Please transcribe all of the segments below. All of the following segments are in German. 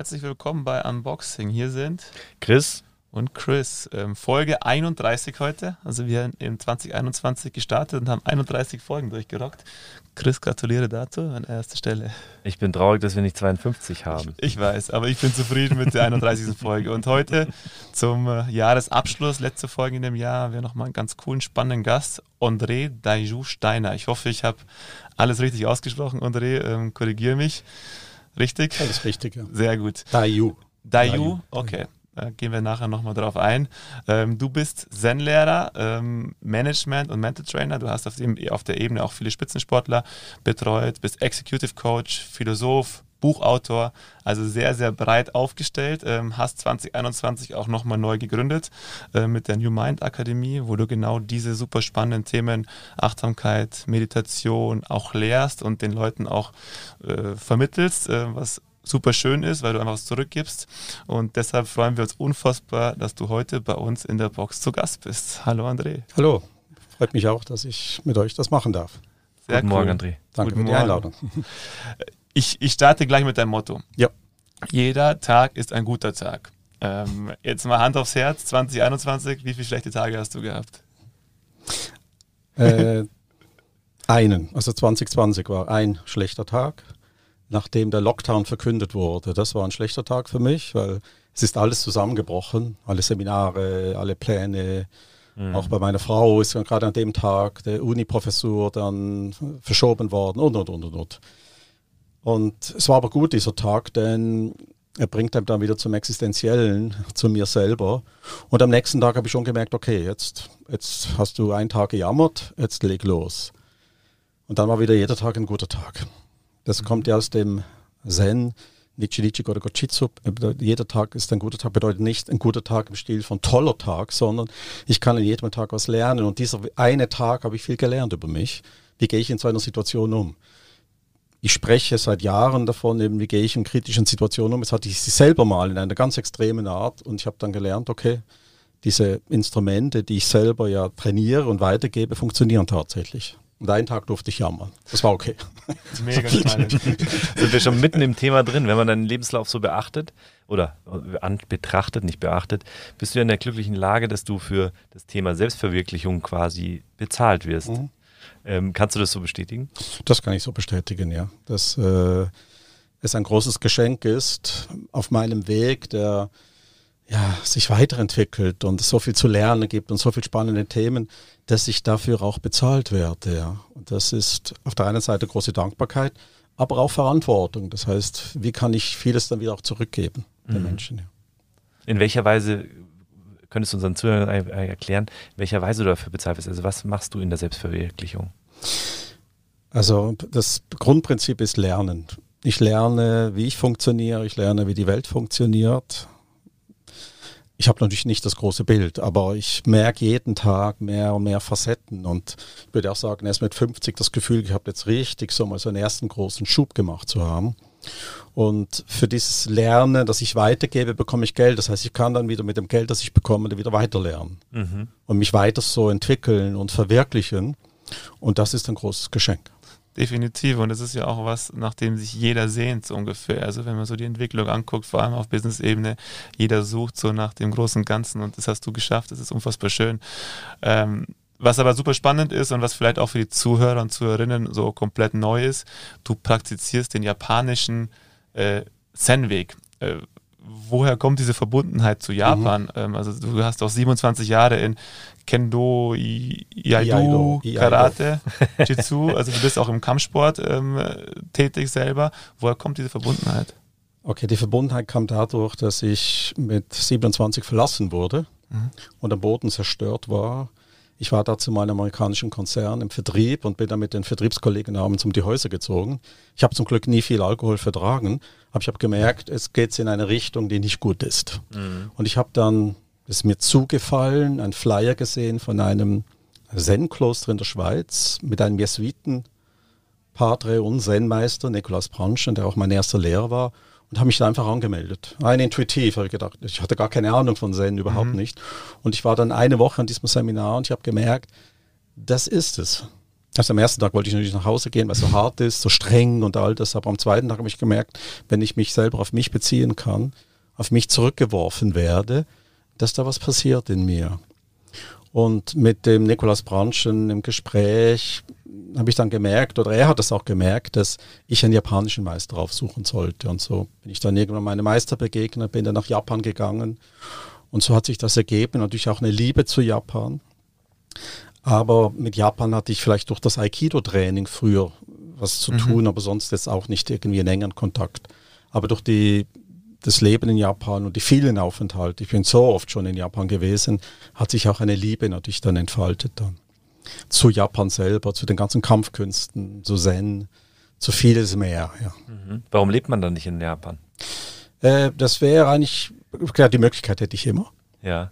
Herzlich willkommen bei Unboxing. Hier sind Chris und Chris. Ähm, Folge 31 heute. Also wir haben in 2021 gestartet und haben 31 Folgen durchgerockt. Chris, gratuliere dazu an erster Stelle. Ich bin traurig, dass wir nicht 52 haben. Ich, ich weiß, aber ich bin zufrieden mit der 31. Folge. Und heute zum äh, Jahresabschluss, letzte Folge in dem Jahr, haben wir nochmal einen ganz coolen, spannenden Gast, André Daiju Steiner. Ich hoffe, ich habe alles richtig ausgesprochen. André, ähm, korrigiere mich. Richtig? Alles richtig, ja. Sehr gut. Daiju. Daiju, okay. Da gehen wir nachher nochmal drauf ein. Ähm, du bist Zen-Lehrer, ähm, Management- und Mental-Trainer. Du hast auf, dem, auf der Ebene auch viele Spitzensportler betreut, bist Executive Coach, Philosoph, Buchautor, also sehr, sehr breit aufgestellt. Ähm, hast 2021 auch nochmal neu gegründet äh, mit der New Mind Akademie, wo du genau diese super spannenden Themen Achtsamkeit, Meditation auch lehrst und den Leuten auch äh, vermittelst, äh, was super schön ist, weil du einfach was zurückgibst. Und deshalb freuen wir uns unfassbar, dass du heute bei uns in der Box zu Gast bist. Hallo André. Hallo, freut mich auch, dass ich mit euch das machen darf. Sehr Guten cool. Morgen, André. Danke Guten für die Einladung. Ich, ich starte gleich mit deinem Motto. Ja. Jeder Tag ist ein guter Tag. Ähm, jetzt mal Hand aufs Herz, 2021, wie viele schlechte Tage hast du gehabt? Äh, einen, also 2020 war ein schlechter Tag nachdem der Lockdown verkündet wurde. Das war ein schlechter Tag für mich, weil es ist alles zusammengebrochen. Alle Seminare, alle Pläne. Mhm. Auch bei meiner Frau ist gerade an dem Tag der Uni-Professur dann verschoben worden und, und, und, und, und. Und es war aber gut, dieser Tag, denn er bringt einem dann wieder zum Existenziellen, zu mir selber. Und am nächsten Tag habe ich schon gemerkt, okay, jetzt, jetzt hast du einen Tag gejammert, jetzt leg los. Und dann war wieder jeder Tag ein guter Tag. Das kommt ja aus dem Zen, Nichi Nichi oder Gochitsu. Jeder Tag ist ein guter Tag, bedeutet nicht ein guter Tag im Stil von toller Tag, sondern ich kann in jedem Tag was lernen. Und dieser eine Tag habe ich viel gelernt über mich. Wie gehe ich in so einer Situation um? Ich spreche seit Jahren davon, eben, wie gehe ich in kritischen Situationen um. Jetzt hatte ich sie selber mal in einer ganz extremen Art und ich habe dann gelernt, okay, diese Instrumente, die ich selber ja trainiere und weitergebe, funktionieren tatsächlich. Und einen Tag durfte ich jammern. Das war okay. Mega spannend. Sind wir schon mitten im Thema drin, wenn man deinen Lebenslauf so beachtet oder betrachtet, nicht beachtet, bist du ja in der glücklichen Lage, dass du für das Thema Selbstverwirklichung quasi bezahlt wirst. Mhm. Ähm, kannst du das so bestätigen? Das kann ich so bestätigen, ja. Dass äh, es ein großes Geschenk ist auf meinem Weg, der ja, sich weiterentwickelt und es so viel zu lernen gibt und so viele spannende Themen, dass ich dafür auch bezahlt werde. Ja. Und das ist auf der einen Seite große Dankbarkeit, aber auch Verantwortung. Das heißt, wie kann ich vieles dann wieder auch zurückgeben den mhm. Menschen? Ja. In welcher Weise könntest du unseren Zuhörern erklären, in welcher Weise du dafür bezahlt wirst? Also was machst du in der Selbstverwirklichung? Also das Grundprinzip ist Lernen. Ich lerne, wie ich funktioniere, ich lerne, wie die Welt funktioniert ich habe natürlich nicht das große Bild, aber ich merke jeden Tag mehr und mehr Facetten und ich würde auch sagen, erst mit 50 das Gefühl gehabt, jetzt richtig so mal so einen ersten großen Schub gemacht zu haben. Und für dieses Lernen, das ich weitergebe, bekomme ich Geld. Das heißt, ich kann dann wieder mit dem Geld, das ich bekomme, wieder weiterlernen mhm. und mich weiter so entwickeln und verwirklichen. Und das ist ein großes Geschenk. Definitiv. Und das ist ja auch was, nach dem sich jeder sehnt, so ungefähr. Also wenn man so die Entwicklung anguckt, vor allem auf Business-Ebene, jeder sucht so nach dem großen Ganzen und das hast du geschafft. Das ist unfassbar schön. Ähm, was aber super spannend ist und was vielleicht auch für die Zuhörer und Zuhörerinnen so komplett neu ist, du praktizierst den japanischen äh, Zen-Weg. Äh, woher kommt diese Verbundenheit zu Japan? Mhm. Ähm, also du hast auch 27 Jahre in Kendo, Iaido, Karate, Jitsu, also du bist auch im Kampfsport ähm, tätig selber. Woher kommt diese Verbundenheit? Okay, die Verbundenheit kam dadurch, dass ich mit 27 verlassen wurde mhm. und am Boden zerstört war. Ich war dazu mal in einem amerikanischen Konzern im Vertrieb und bin dann mit den Vertriebskollegen abends um die Häuser gezogen. Ich habe zum Glück nie viel Alkohol vertragen, aber ich habe gemerkt, es geht in eine Richtung, die nicht gut ist. Mhm. Und ich habe dann ist mir zugefallen, ein Flyer gesehen von einem Zen-Kloster in der Schweiz mit einem Jesuiten, Padre und Zen-Meister, Nikolaus Branschen, der auch mein erster Lehrer war, und habe mich da einfach angemeldet. Ein intuitiv, habe ich gedacht. Ich hatte gar keine Ahnung von Zen, überhaupt mhm. nicht. Und ich war dann eine Woche an diesem Seminar und ich habe gemerkt, das ist es. Also am ersten Tag wollte ich natürlich nach Hause gehen, weil es so hart ist, so streng und all das. Aber am zweiten Tag habe ich gemerkt, wenn ich mich selber auf mich beziehen kann, auf mich zurückgeworfen werde, dass da was passiert in mir. Und mit dem Nikolaus Branschen im Gespräch habe ich dann gemerkt, oder er hat das auch gemerkt, dass ich einen japanischen Meister aufsuchen sollte. Und so bin ich dann irgendwann meinem Meister begegnet, bin dann nach Japan gegangen. Und so hat sich das ergeben, natürlich auch eine Liebe zu Japan. Aber mit Japan hatte ich vielleicht durch das Aikido-Training früher was zu mhm. tun, aber sonst jetzt auch nicht irgendwie einen engen Kontakt. Aber durch die, das Leben in Japan und die vielen Aufenthalte, ich bin so oft schon in Japan gewesen, hat sich auch eine Liebe natürlich dann entfaltet dann. Zu Japan selber, zu den ganzen Kampfkünsten, zu Zen, zu vieles mehr. Ja. Mhm. Warum lebt man dann nicht in Japan? Äh, das wäre eigentlich, klar, die Möglichkeit hätte ich immer. Ja.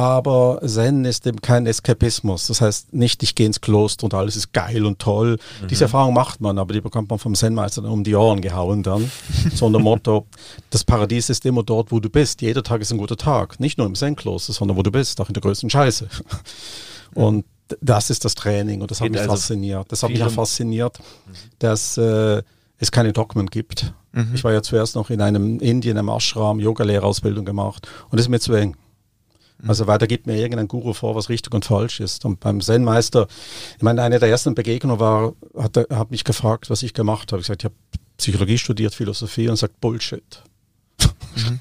Aber Zen ist eben kein Eskapismus. Das heißt nicht, ich gehe ins Kloster und alles ist geil und toll. Mhm. Diese Erfahrung macht man, aber die bekommt man vom Zen-Meister um die Ohren gehauen dann. so unter Motto, das Paradies ist immer dort, wo du bist. Jeder Tag ist ein guter Tag. Nicht nur im Zen-Kloster, sondern wo du bist, auch in der größten Scheiße. und das ist das Training und das hat mich also fasziniert. Das hat mich auch fasziniert, dass äh, es keine Dogmen gibt. Mhm. Ich war ja zuerst noch in einem Indien, einem Ashram, Yoga-Lehrerausbildung gemacht und das ist mir zu eng. Also weiter gibt mir irgendein Guru vor, was richtig und falsch ist. Und beim Zen-Meister, ich meine, eine der ersten Begegnungen war, hat er hat mich gefragt, was ich gemacht habe. Ich gesagt, ich habe Psychologie studiert, Philosophie und sagt Bullshit. Mhm.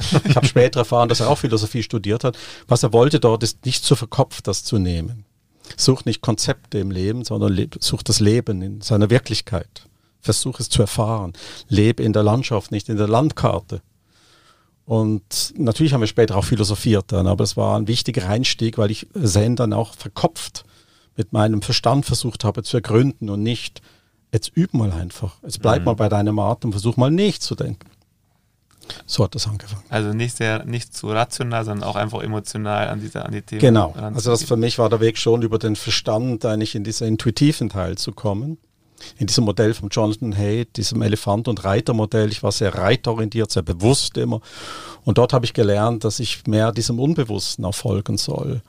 ich habe später erfahren, dass er auch Philosophie studiert hat. Was er wollte dort, ist nicht zu verkopft, das zu nehmen. Such nicht Konzepte im Leben, sondern such das Leben in seiner Wirklichkeit. Versuch es zu erfahren. Lebe in der Landschaft, nicht in der Landkarte. Und natürlich haben wir später auch philosophiert dann, aber es war ein wichtiger Einstieg, weil ich Zen dann auch verkopft mit meinem Verstand versucht habe zu ergründen und nicht, jetzt üb mal einfach. Jetzt bleib mhm. mal bei deinem Atem, versuch mal nicht zu denken. So hat das angefangen. Also nicht sehr, nicht zu rational, sondern auch einfach emotional an diese, an die Themen. Genau. Also das für mich war der Weg schon über den Verstand eigentlich in diesen intuitiven Teil zu kommen in diesem Modell von Jonathan Haidt, diesem Elefant- und Reitermodell. Ich war sehr reitorientiert, sehr bewusst immer. Und dort habe ich gelernt, dass ich mehr diesem Unbewussten erfolgen soll.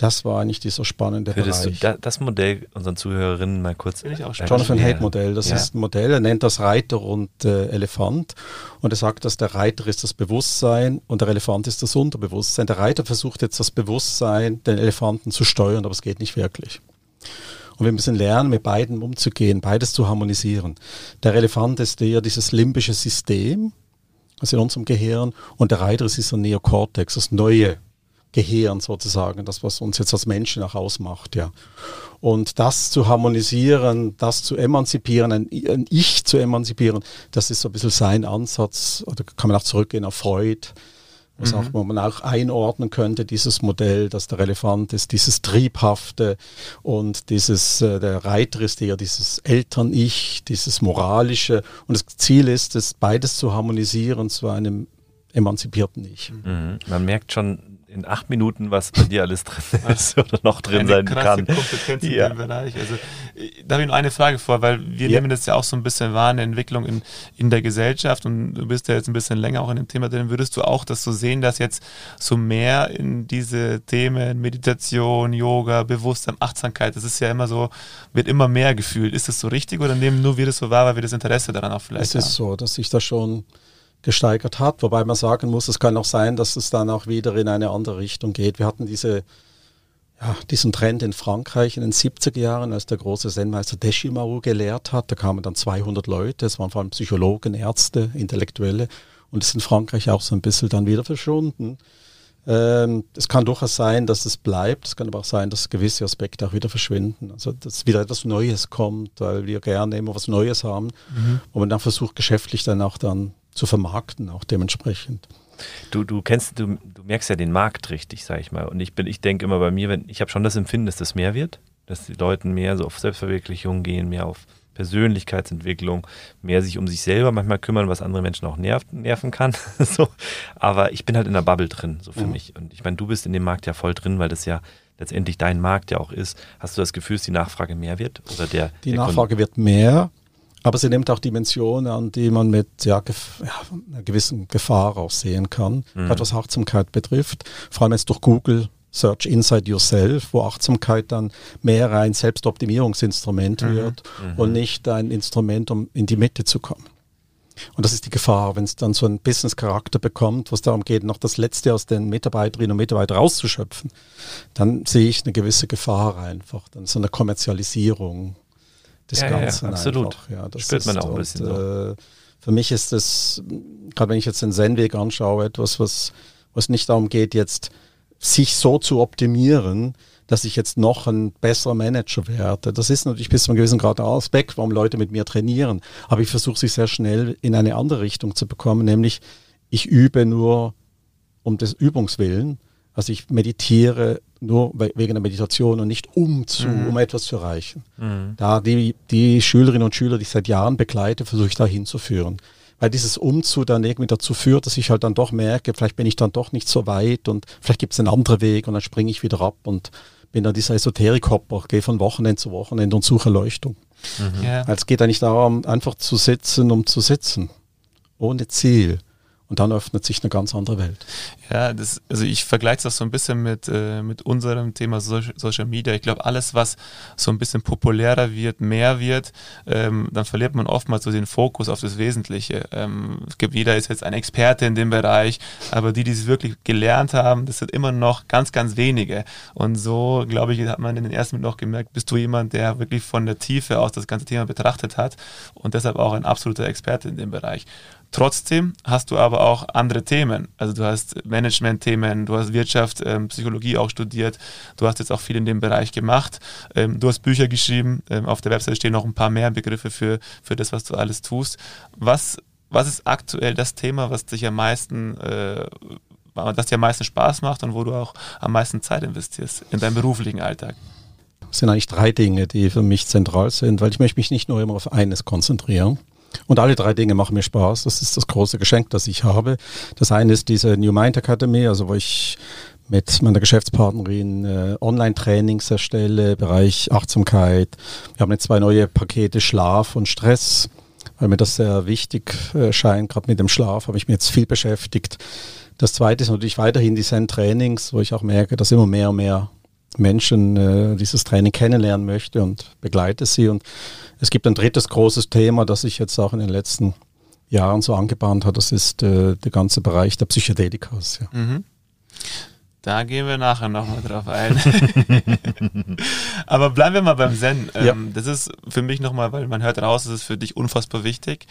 Das war eigentlich dieser spannende Würdest Bereich. Du das Modell unseren Zuhörerinnen mal kurz ich auch Jonathan Haidt Modell, das ja. ist ein Modell, er nennt das Reiter und äh, Elefant und er sagt, dass der Reiter ist das Bewusstsein und der Elefant ist das Unterbewusstsein. Der Reiter versucht jetzt das Bewusstsein, den Elefanten zu steuern, aber es geht nicht wirklich. Und wir müssen lernen, mit beiden umzugehen, beides zu harmonisieren. Der Elefant ist eher dieses limbische System, also in unserem Gehirn, und der Reiter ist dieser Neokortex, das neue Gehirn sozusagen, das, was uns jetzt als Menschen auch ausmacht, ja. Und das zu harmonisieren, das zu emanzipieren, ein, ein Ich zu emanzipieren, das ist so ein bisschen sein Ansatz, oder kann man auch zurückgehen auf Freud, was mhm. auch, wo man auch einordnen könnte, dieses Modell, dass der Elefant ist, dieses Triebhafte und dieses, äh, der Reiter ist eher dieses Eltern-Ich, dieses Moralische. Und das Ziel ist es, beides zu harmonisieren zu einem emanzipierten Ich. Mhm. Man merkt schon, in acht Minuten, was bei dir alles drin ist oder noch drin eine sein krasse kann. Kompetenz ja. in dem Bereich. Also, da habe ich noch eine Frage vor, weil wir ja. nehmen das ja auch so ein bisschen wahr, eine Entwicklung in, in der Gesellschaft und du bist ja jetzt ein bisschen länger auch in dem Thema drin. Würdest du auch das so sehen, dass jetzt so mehr in diese Themen Meditation, Yoga, Bewusstsein, Achtsamkeit, das ist ja immer so, wird immer mehr gefühlt. Ist das so richtig oder nehmen nur wir das so wahr, weil wir das Interesse daran auch vielleicht haben? Es ist so, dass sich da schon gesteigert hat. Wobei man sagen muss, es kann auch sein, dass es dann auch wieder in eine andere Richtung geht. Wir hatten diese, ja, diesen Trend in Frankreich in den 70er Jahren, als der große Zen-Meister Deshimaru gelehrt hat. Da kamen dann 200 Leute, es waren vor allem Psychologen, Ärzte, Intellektuelle. Und es ist in Frankreich auch so ein bisschen dann wieder verschwunden. Ähm, es kann durchaus sein, dass es bleibt. Es kann aber auch sein, dass gewisse Aspekte auch wieder verschwinden. Also, dass wieder etwas Neues kommt, weil wir gerne immer was Neues haben. Mhm. Und man dann versucht, geschäftlich dann auch dann zu vermarkten, auch dementsprechend. Du, du kennst, du, du merkst ja den Markt richtig, sag ich mal. Und ich bin, ich denke immer bei mir, wenn, ich habe schon das Empfinden, dass das mehr wird, dass die Leute mehr so auf Selbstverwirklichung gehen, mehr auf Persönlichkeitsentwicklung, mehr sich um sich selber manchmal kümmern, was andere Menschen auch nervt, nerven kann. so. Aber ich bin halt in der Bubble drin, so für mhm. mich. Und ich meine, du bist in dem Markt ja voll drin, weil das ja letztendlich dein Markt ja auch ist. Hast du das Gefühl, dass die Nachfrage mehr wird? Oder der, die der Nachfrage wird mehr. Aber sie nimmt auch Dimensionen an, die man mit ja, ja, einer gewissen Gefahr auch sehen kann, mhm. gerade was Achtsamkeit betrifft. Vor allem jetzt durch Google Search Inside Yourself, wo Achtsamkeit dann mehr ein Selbstoptimierungsinstrument mhm. wird mhm. und nicht ein Instrument, um in die Mitte zu kommen. Und das ist die Gefahr, wenn es dann so einen Business-Charakter bekommt, wo es darum geht, noch das Letzte aus den Mitarbeiterinnen und Mitarbeitern rauszuschöpfen, dann sehe ich eine gewisse Gefahr einfach, dann so eine Kommerzialisierung des ja, Ganzen. Ja, absolut. Ja, das Spürt man auch ein bisschen und, so. Äh, für mich ist das, gerade wenn ich jetzt den Zen-Weg anschaue, etwas, was, was nicht darum geht, jetzt sich so zu optimieren, dass ich jetzt noch ein besserer Manager werde. Das ist natürlich bis zu einem gewissen Grad ein Aspekt, warum Leute mit mir trainieren. Aber ich versuche sie sehr schnell in eine andere Richtung zu bekommen, nämlich ich übe nur um des Übungswillen. Also ich meditiere nur wegen der Meditation und nicht um zu, mhm. um etwas zu erreichen. Mhm. Da die, die Schülerinnen und Schüler, die ich seit Jahren begleite, versuche ich da hinzuführen weil dieses Umzug dann irgendwie dazu führt, dass ich halt dann doch merke, vielleicht bin ich dann doch nicht so weit und vielleicht gibt es einen anderen Weg und dann springe ich wieder ab und bin dann dieser Esoterik-Hopper, gehe von Wochenende zu Wochenende und suche Erleuchtung. Mhm. Ja. Es geht eigentlich darum, einfach zu sitzen, um zu sitzen, ohne Ziel. Und dann öffnet sich eine ganz andere Welt. Ja, das, also ich vergleiche das so ein bisschen mit, äh, mit unserem Thema Social Media. Ich glaube, alles, was so ein bisschen populärer wird, mehr wird, ähm, dann verliert man oftmals so den Fokus auf das Wesentliche. Ähm, es gibt, jeder ist jetzt ein Experte in dem Bereich, aber die, die es wirklich gelernt haben, das sind immer noch ganz, ganz wenige. Und so, glaube ich, hat man in den ersten Minuten noch gemerkt, bist du jemand, der wirklich von der Tiefe aus das ganze Thema betrachtet hat und deshalb auch ein absoluter Experte in dem Bereich. Trotzdem hast du aber auch andere Themen. Also du hast Management-Themen, du hast Wirtschaft, ähm, Psychologie auch studiert, du hast jetzt auch viel in dem Bereich gemacht, ähm, du hast Bücher geschrieben, ähm, auf der Website stehen noch ein paar mehr Begriffe für, für das, was du alles tust. Was, was ist aktuell das Thema, was dich am meisten, äh, das dir am meisten Spaß macht und wo du auch am meisten Zeit investierst in deinem beruflichen Alltag? Es sind eigentlich drei Dinge, die für mich zentral sind, weil ich möchte mich nicht nur immer auf eines konzentrieren. Und alle drei Dinge machen mir Spaß. Das ist das große Geschenk, das ich habe. Das eine ist diese New Mind Academy, also wo ich mit meiner Geschäftspartnerin äh, Online-Trainings erstelle, Bereich Achtsamkeit. Wir haben jetzt zwei neue Pakete Schlaf und Stress, weil mir das sehr wichtig äh, scheint. Gerade mit dem Schlaf habe ich mir jetzt viel beschäftigt. Das zweite ist natürlich weiterhin die Zen-Trainings, wo ich auch merke, dass immer mehr und mehr Menschen äh, dieses Training kennenlernen möchte und begleite sie. Und es gibt ein drittes großes Thema, das sich jetzt auch in den letzten Jahren so angebahnt hat. Das ist äh, der ganze Bereich der Psychedelikas. Ja. Mhm. Da gehen wir nachher nochmal drauf ein. Aber bleiben wir mal beim Zen. Ähm, ja. Das ist für mich nochmal, weil man hört raus, das ist für dich unfassbar wichtig.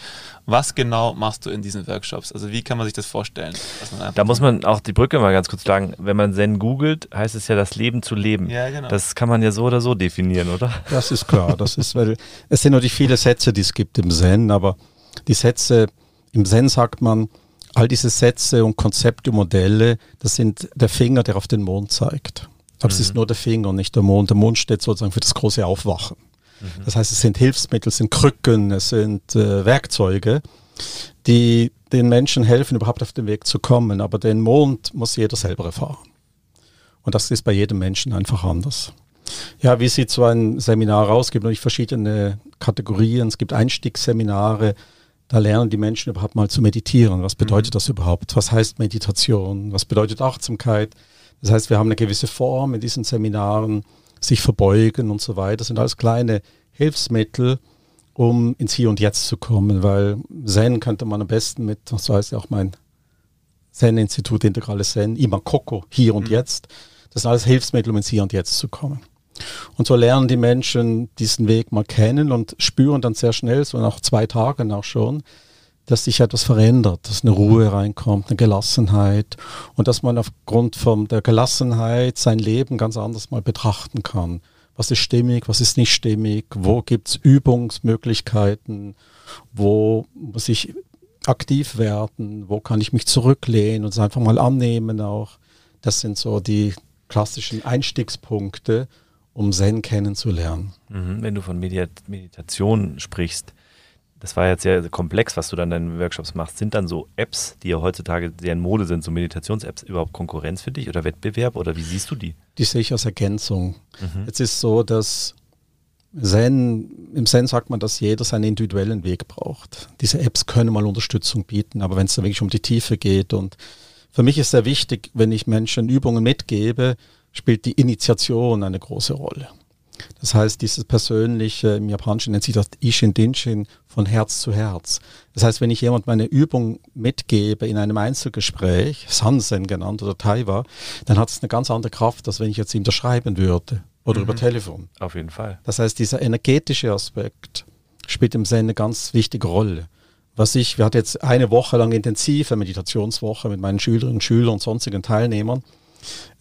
Was genau machst du in diesen Workshops? Also wie kann man sich das vorstellen? da muss man auch die Brücke mal ganz kurz schlagen. Wenn man Zen googelt, heißt es ja das Leben zu leben. Ja, genau. Das kann man ja so oder so definieren, oder? Das ist klar. Das ist, weil es sind natürlich viele Sätze, die es gibt im Zen, aber die Sätze, im Zen sagt man, all diese Sätze und Konzepte, Modelle, das sind der Finger, der auf den Mond zeigt. Aber mhm. es ist nur der Finger und nicht der Mond. Der Mond steht sozusagen für das große Aufwachen. Mhm. Das heißt, es sind Hilfsmittel, es sind Krücken, es sind äh, Werkzeuge, die den Menschen helfen, überhaupt auf den Weg zu kommen. Aber den Mond muss jeder selber erfahren. Und das ist bei jedem Menschen einfach anders. Ja, wie sieht so ein Seminar aus? Es gibt natürlich verschiedene Kategorien. Es gibt Einstiegsseminare, da lernen die Menschen überhaupt mal zu meditieren. Was bedeutet mhm. das überhaupt? Was heißt Meditation? Was bedeutet Achtsamkeit? Das heißt, wir haben eine gewisse Form in diesen Seminaren, sich verbeugen und so weiter. Das sind alles kleine Hilfsmittel, um ins Hier und Jetzt zu kommen, weil Zen könnte man am besten mit, so heißt ja auch mein Zen-Institut Integrales Zen, Imakoko, Hier und mhm. Jetzt. Das sind alles Hilfsmittel, um ins Hier und Jetzt zu kommen. Und so lernen die Menschen diesen Weg mal kennen und spüren dann sehr schnell, so nach zwei Tagen auch schon, dass sich etwas verändert, dass eine Ruhe reinkommt, eine Gelassenheit und dass man aufgrund von der Gelassenheit sein Leben ganz anders mal betrachten kann. Was ist stimmig, was ist nicht stimmig, wo gibt es Übungsmöglichkeiten, wo muss ich aktiv werden, wo kann ich mich zurücklehnen und es einfach mal annehmen auch. Das sind so die klassischen Einstiegspunkte, um Zen kennenzulernen. Mhm, wenn du von Medit Meditation sprichst, das war jetzt sehr komplex, was du dann in deinen Workshops machst. Sind dann so Apps, die ja heutzutage sehr in Mode sind, so Meditations-Apps, überhaupt Konkurrenz für dich oder Wettbewerb oder wie siehst du die? Die sehe ich als Ergänzung. Mhm. Es ist so, dass Zen, im Zen sagt man, dass jeder seinen individuellen Weg braucht. Diese Apps können mal Unterstützung bieten, aber wenn es dann wirklich um die Tiefe geht und für mich ist sehr wichtig, wenn ich Menschen Übungen mitgebe, spielt die Initiation eine große Rolle. Das heißt, dieses persönliche, im Japanischen nennt sich das Ishin Dinshin von Herz zu Herz. Das heißt, wenn ich jemand meine Übung mitgebe in einem Einzelgespräch, Sansen genannt oder Taiwa, dann hat es eine ganz andere Kraft, als wenn ich jetzt ihm das schreiben würde oder mhm. über Telefon. Auf jeden Fall. Das heißt, dieser energetische Aspekt spielt im Zen eine ganz wichtige Rolle. Was ich, wir hatten jetzt eine Woche lang intensive Meditationswoche mit meinen Schülerinnen und Schülern und sonstigen Teilnehmern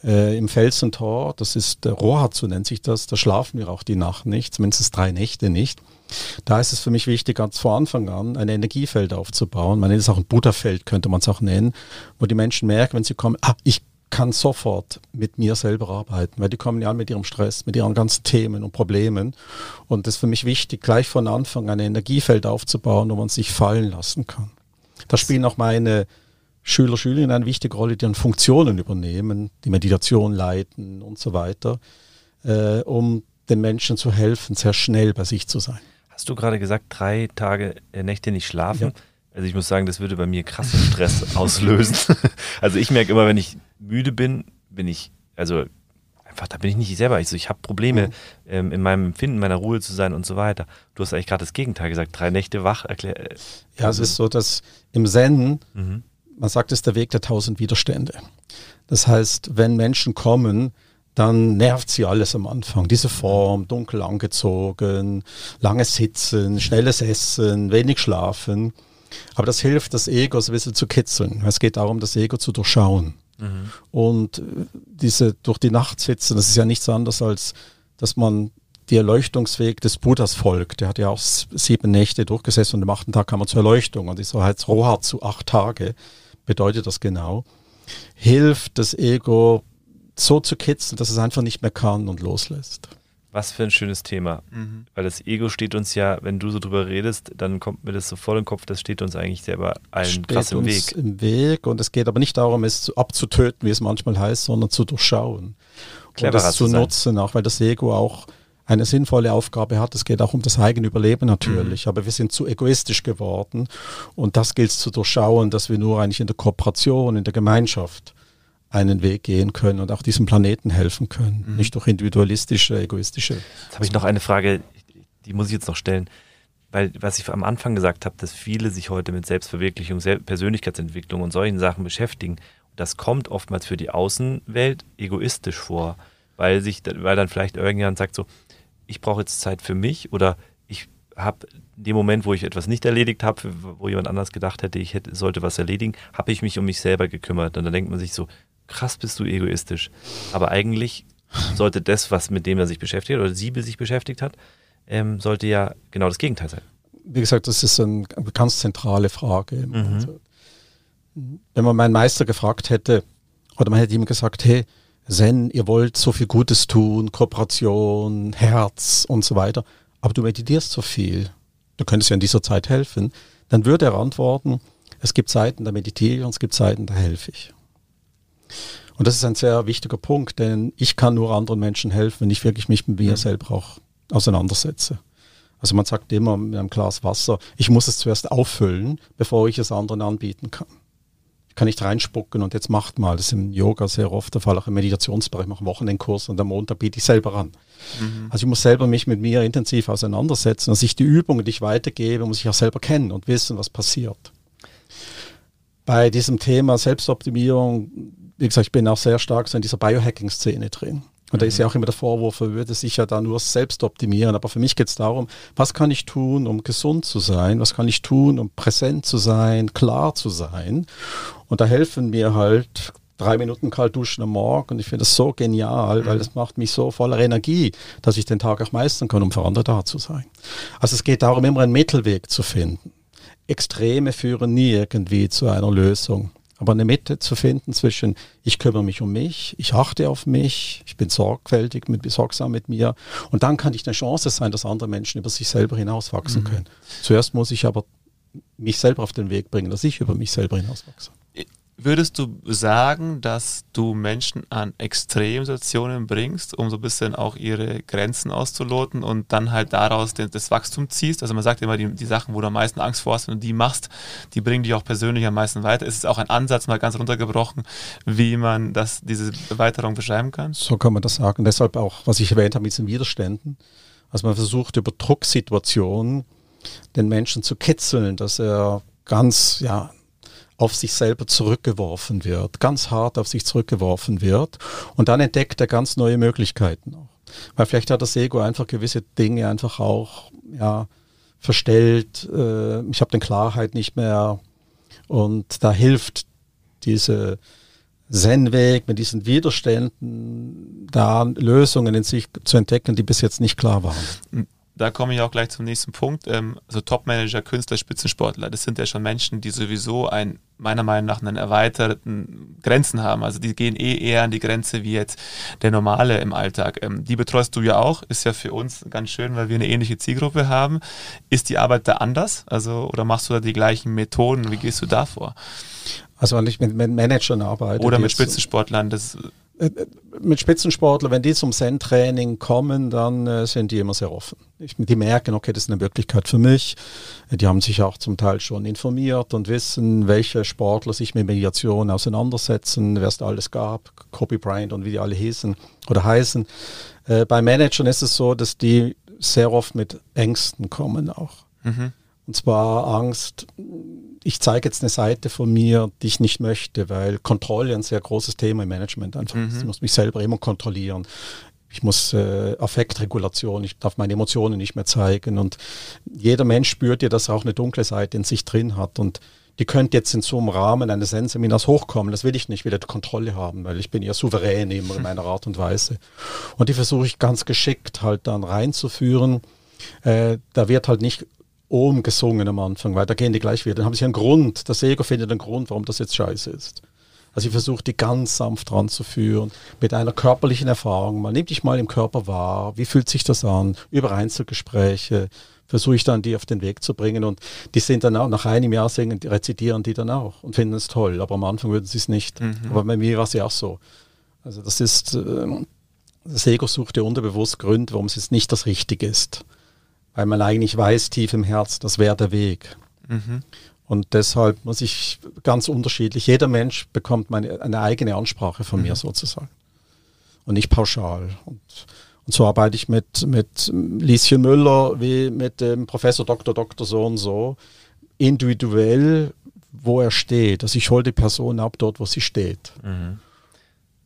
äh, im Felsentor, das ist der Rohatsu nennt sich das, da schlafen wir auch die Nacht nicht, zumindest drei Nächte nicht. Da ist es für mich wichtig, ganz vor Anfang an ein Energiefeld aufzubauen. Man nennt es auch ein Buddha-Feld, könnte man es auch nennen, wo die Menschen merken, wenn sie kommen, ah, ich kann sofort mit mir selber arbeiten, weil die kommen ja mit ihrem Stress, mit ihren ganzen Themen und Problemen. Und es ist für mich wichtig, gleich von Anfang ein Energiefeld aufzubauen, wo man sich fallen lassen kann. Da spielen auch meine Schüler, Schülerinnen eine wichtige Rolle, die dann Funktionen übernehmen, die Meditation leiten und so weiter, äh, um den Menschen zu helfen, sehr schnell bei sich zu sein. Hast du gerade gesagt, drei Tage, äh, Nächte nicht schlafen? Ja. Also ich muss sagen, das würde bei mir krassen Stress auslösen. also ich merke immer, wenn ich müde bin, bin ich, also einfach, da bin ich nicht selber. Also ich habe Probleme mhm. ähm, in meinem Empfinden, meiner Ruhe zu sein und so weiter. Du hast eigentlich gerade das Gegenteil gesagt, drei Nächte wach. Erklär, äh, ja, also es ist so, dass im Zen mhm man sagt, es ist der Weg der tausend Widerstände. Das heißt, wenn Menschen kommen, dann nervt sie alles am Anfang. Diese Form, dunkel angezogen, langes Sitzen, schnelles Essen, wenig Schlafen. Aber das hilft, das Ego so ein bisschen zu kitzeln. Es geht darum, das Ego zu durchschauen. Mhm. Und diese durch die Nacht sitzen, das ist ja nichts anderes als, dass man die Erleuchtungsweg des Buddhas folgt. Der hat ja auch sieben Nächte durchgesessen und am achten Tag kam er zur Erleuchtung. Und ich so heißt Rohat zu acht Tage bedeutet das genau, hilft das Ego so zu kitzeln, dass es einfach nicht mehr kann und loslässt. Was für ein schönes Thema. Mhm. Weil das Ego steht uns ja, wenn du so drüber redest, dann kommt mir das so voll im Kopf, das steht uns eigentlich selber allen steht krass im Weg. im Weg. Und es geht aber nicht darum, es abzutöten, wie es manchmal heißt, sondern zu durchschauen. Cleverer und es zu, zu nutzen, auch weil das Ego auch eine sinnvolle Aufgabe hat. Es geht auch um das eigene Überleben natürlich, mhm. aber wir sind zu egoistisch geworden und das gilt es zu durchschauen, dass wir nur eigentlich in der Kooperation, in der Gemeinschaft einen Weg gehen können und auch diesem Planeten helfen können, mhm. nicht durch individualistische, egoistische. Jetzt habe ich noch eine Frage, die muss ich jetzt noch stellen, weil was ich am Anfang gesagt habe, dass viele sich heute mit Selbstverwirklichung, Persönlichkeitsentwicklung und solchen Sachen beschäftigen, das kommt oftmals für die Außenwelt egoistisch vor, weil sich, weil dann vielleicht irgendjemand sagt so, ich brauche jetzt Zeit für mich oder ich habe in dem Moment, wo ich etwas nicht erledigt habe, wo jemand anders gedacht hätte, ich hätte, sollte was erledigen, habe ich mich um mich selber gekümmert. Und dann denkt man sich so, krass bist du egoistisch. Aber eigentlich sollte das, was mit dem er sich beschäftigt oder sie sich beschäftigt hat, ähm, sollte ja genau das Gegenteil sein. Wie gesagt, das ist eine ganz zentrale Frage. Mhm. Also, wenn man meinen Meister gefragt hätte, oder man hätte ihm gesagt, hey, Zen, ihr wollt so viel Gutes tun, Kooperation, Herz und so weiter, aber du meditierst so viel, du könntest ja in dieser Zeit helfen, dann würde er antworten, es gibt Zeiten, da meditiere ich und es gibt Zeiten, da helfe ich. Und das ist ein sehr wichtiger Punkt, denn ich kann nur anderen Menschen helfen, wenn ich wirklich mich mit mir mhm. selber auch auseinandersetze. Also man sagt immer mit einem Glas Wasser, ich muss es zuerst auffüllen, bevor ich es anderen anbieten kann kann nicht reinspucken und jetzt macht mal. Das ist im Yoga sehr oft der Fall, auch im Meditationsbereich. Ich mache einen Wochenendkurs und am Montag biete ich selber an. Mhm. Also ich muss selber mich mit mir intensiv auseinandersetzen. Also ich die Übungen, die ich weitergebe, muss ich auch selber kennen und wissen, was passiert. Bei diesem Thema Selbstoptimierung, wie gesagt, ich bin auch sehr stark so in dieser Biohacking-Szene drin. Und da ist ja mhm. auch immer der Vorwurf, er würde sich ja da nur selbst optimieren. Aber für mich geht es darum, was kann ich tun, um gesund zu sein? Was kann ich tun, um präsent zu sein, klar zu sein? Und da helfen mir halt drei Minuten kalt duschen am Morgen. Und ich finde das so genial, weil es macht mich so voller Energie, dass ich den Tag auch meistern kann, um für andere da zu sein. Also es geht darum, immer einen Mittelweg zu finden. Extreme führen nie irgendwie zu einer Lösung aber eine Mitte zu finden zwischen, ich kümmere mich um mich, ich achte auf mich, ich bin sorgfältig, mit, sorgsam mit mir und dann kann ich eine Chance sein, dass andere Menschen über sich selber hinauswachsen mhm. können. Zuerst muss ich aber mich selber auf den Weg bringen, dass ich über mich selber hinauswachse. Würdest du sagen, dass du Menschen an Extremsituationen bringst, um so ein bisschen auch ihre Grenzen auszuloten und dann halt daraus den, das Wachstum ziehst? Also man sagt immer, die, die Sachen, wo du am meisten Angst vor hast und die machst, die bringen dich auch persönlich am meisten weiter. Ist es auch ein Ansatz, mal ganz runtergebrochen, wie man das, diese Erweiterung beschreiben kann? So kann man das sagen. Deshalb auch, was ich erwähnt habe mit diesen Widerständen. Also man versucht über Drucksituationen den Menschen zu kitzeln, dass er ganz, ja, auf sich selber zurückgeworfen wird, ganz hart auf sich zurückgeworfen wird und dann entdeckt er ganz neue Möglichkeiten auch. Weil vielleicht hat das Ego einfach gewisse Dinge einfach auch ja, verstellt. Äh, ich habe den Klarheit nicht mehr und da hilft diese Zen-Weg mit diesen Widerständen, da Lösungen in sich zu entdecken, die bis jetzt nicht klar waren da komme ich auch gleich zum nächsten Punkt. Ähm, also Topmanager, Künstler, Spitzensportler, das sind ja schon Menschen, die sowieso ein, meiner Meinung nach einen erweiterten Grenzen haben. Also die gehen eh eher an die Grenze wie jetzt der Normale im Alltag. Ähm, die betreust du ja auch, ist ja für uns ganz schön, weil wir eine ähnliche Zielgruppe haben. Ist die Arbeit da anders? Also, oder machst du da die gleichen Methoden? Wie gehst du da vor? Also wenn ich mit Managern arbeite. Oder mit Spitzensportlern, das mit Spitzensportlern, wenn die zum Zen-Training kommen, dann äh, sind die immer sehr offen. Ich, die merken, okay, das ist eine Wirklichkeit für mich. Die haben sich auch zum Teil schon informiert und wissen, welche Sportler sich mit Mediation auseinandersetzen, wer es da alles gab, Kobe Bryant und wie die alle hießen oder heißen. Äh, bei Managern ist es so, dass die sehr oft mit Ängsten kommen auch. Mhm. Und zwar Angst, ich zeige jetzt eine Seite von mir, die ich nicht möchte, weil Kontrolle ein sehr großes Thema im Management einfach mhm. ist. Ich muss mich selber immer kontrollieren. Ich muss äh, Affektregulation, ich darf meine Emotionen nicht mehr zeigen. Und jeder Mensch spürt ja, dass er auch eine dunkle Seite in sich drin hat. Und die könnte jetzt in so einem Rahmen eines Zen-Seminars hochkommen. Das will ich nicht, wieder Kontrolle haben, weil ich bin ja souverän immer in meiner Art und Weise. Und die versuche ich ganz geschickt halt dann reinzuführen. Äh, da wird halt nicht Ohm gesungen am Anfang, weil da gehen die gleich wieder. Dann haben sie einen Grund. Das Ego findet einen Grund, warum das jetzt scheiße ist. Also ich versuche die ganz sanft ranzuführen, mit einer körperlichen Erfahrung. Man nimmt dich mal im Körper wahr, wie fühlt sich das an? Über Einzelgespräche versuche ich dann die auf den Weg zu bringen und die sind dann auch, nach einem Jahr singen, rezitieren die dann auch und finden es toll. Aber am Anfang würden sie es nicht. Mhm. Aber bei mir war es ja auch so. Also das ist, äh, das Ego sucht ja unterbewusst Gründe, warum es nicht das Richtige ist weil man eigentlich weiß tief im Herz, das wäre der Weg. Mhm. Und deshalb muss ich ganz unterschiedlich, jeder Mensch bekommt meine, eine eigene Ansprache von mhm. mir sozusagen. Und nicht pauschal. Und, und so arbeite ich mit, mit Lieschen Müller wie mit dem Professor Dr. Dr. so und so, individuell, wo er steht. Also ich hole die Person ab dort, wo sie steht. Mhm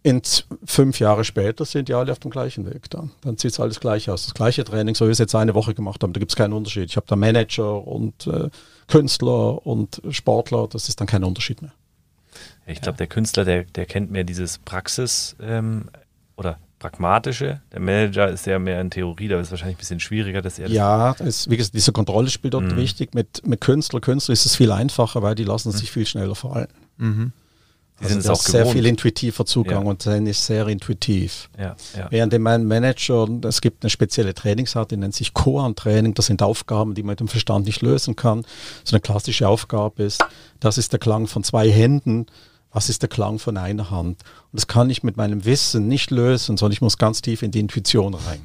in fünf Jahre später sind die alle auf dem gleichen Weg dann. Dann sieht es alles gleich aus. Das gleiche Training, so wie wir es jetzt eine Woche gemacht haben, da gibt es keinen Unterschied. Ich habe da Manager und äh, Künstler und Sportler, das ist dann kein Unterschied mehr. Ich glaube, der Künstler, der, der kennt mehr dieses Praxis ähm, oder pragmatische. Der Manager ist ja mehr in Theorie, da ist es wahrscheinlich ein bisschen schwieriger, dass er das Ja, ist, wie gesagt, diese Kontrolle spielt dort mhm. wichtig. Mit, mit Künstler, Künstler ist es viel einfacher, weil die lassen mhm. sich viel schneller fallen. Mhm. Die also sind es auch sehr viel intuitiver Zugang ja. und Zen ist sehr intuitiv. Ja, ja. Während mein Manager, es gibt eine spezielle Trainingsart, die nennt sich Koan-Training. Das sind Aufgaben, die man mit dem Verstand nicht lösen kann. So eine klassische Aufgabe ist, das ist der Klang von zwei Händen. Was ist der Klang von einer Hand? Und das kann ich mit meinem Wissen nicht lösen, sondern ich muss ganz tief in die Intuition rein.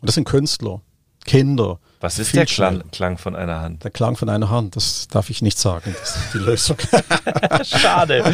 Und das sind Künstler, Kinder, was ist der Klang, Klang, von einer Hand? Der Klang von einer Hand, das darf ich nicht sagen. Das ist die Lösung. Schade.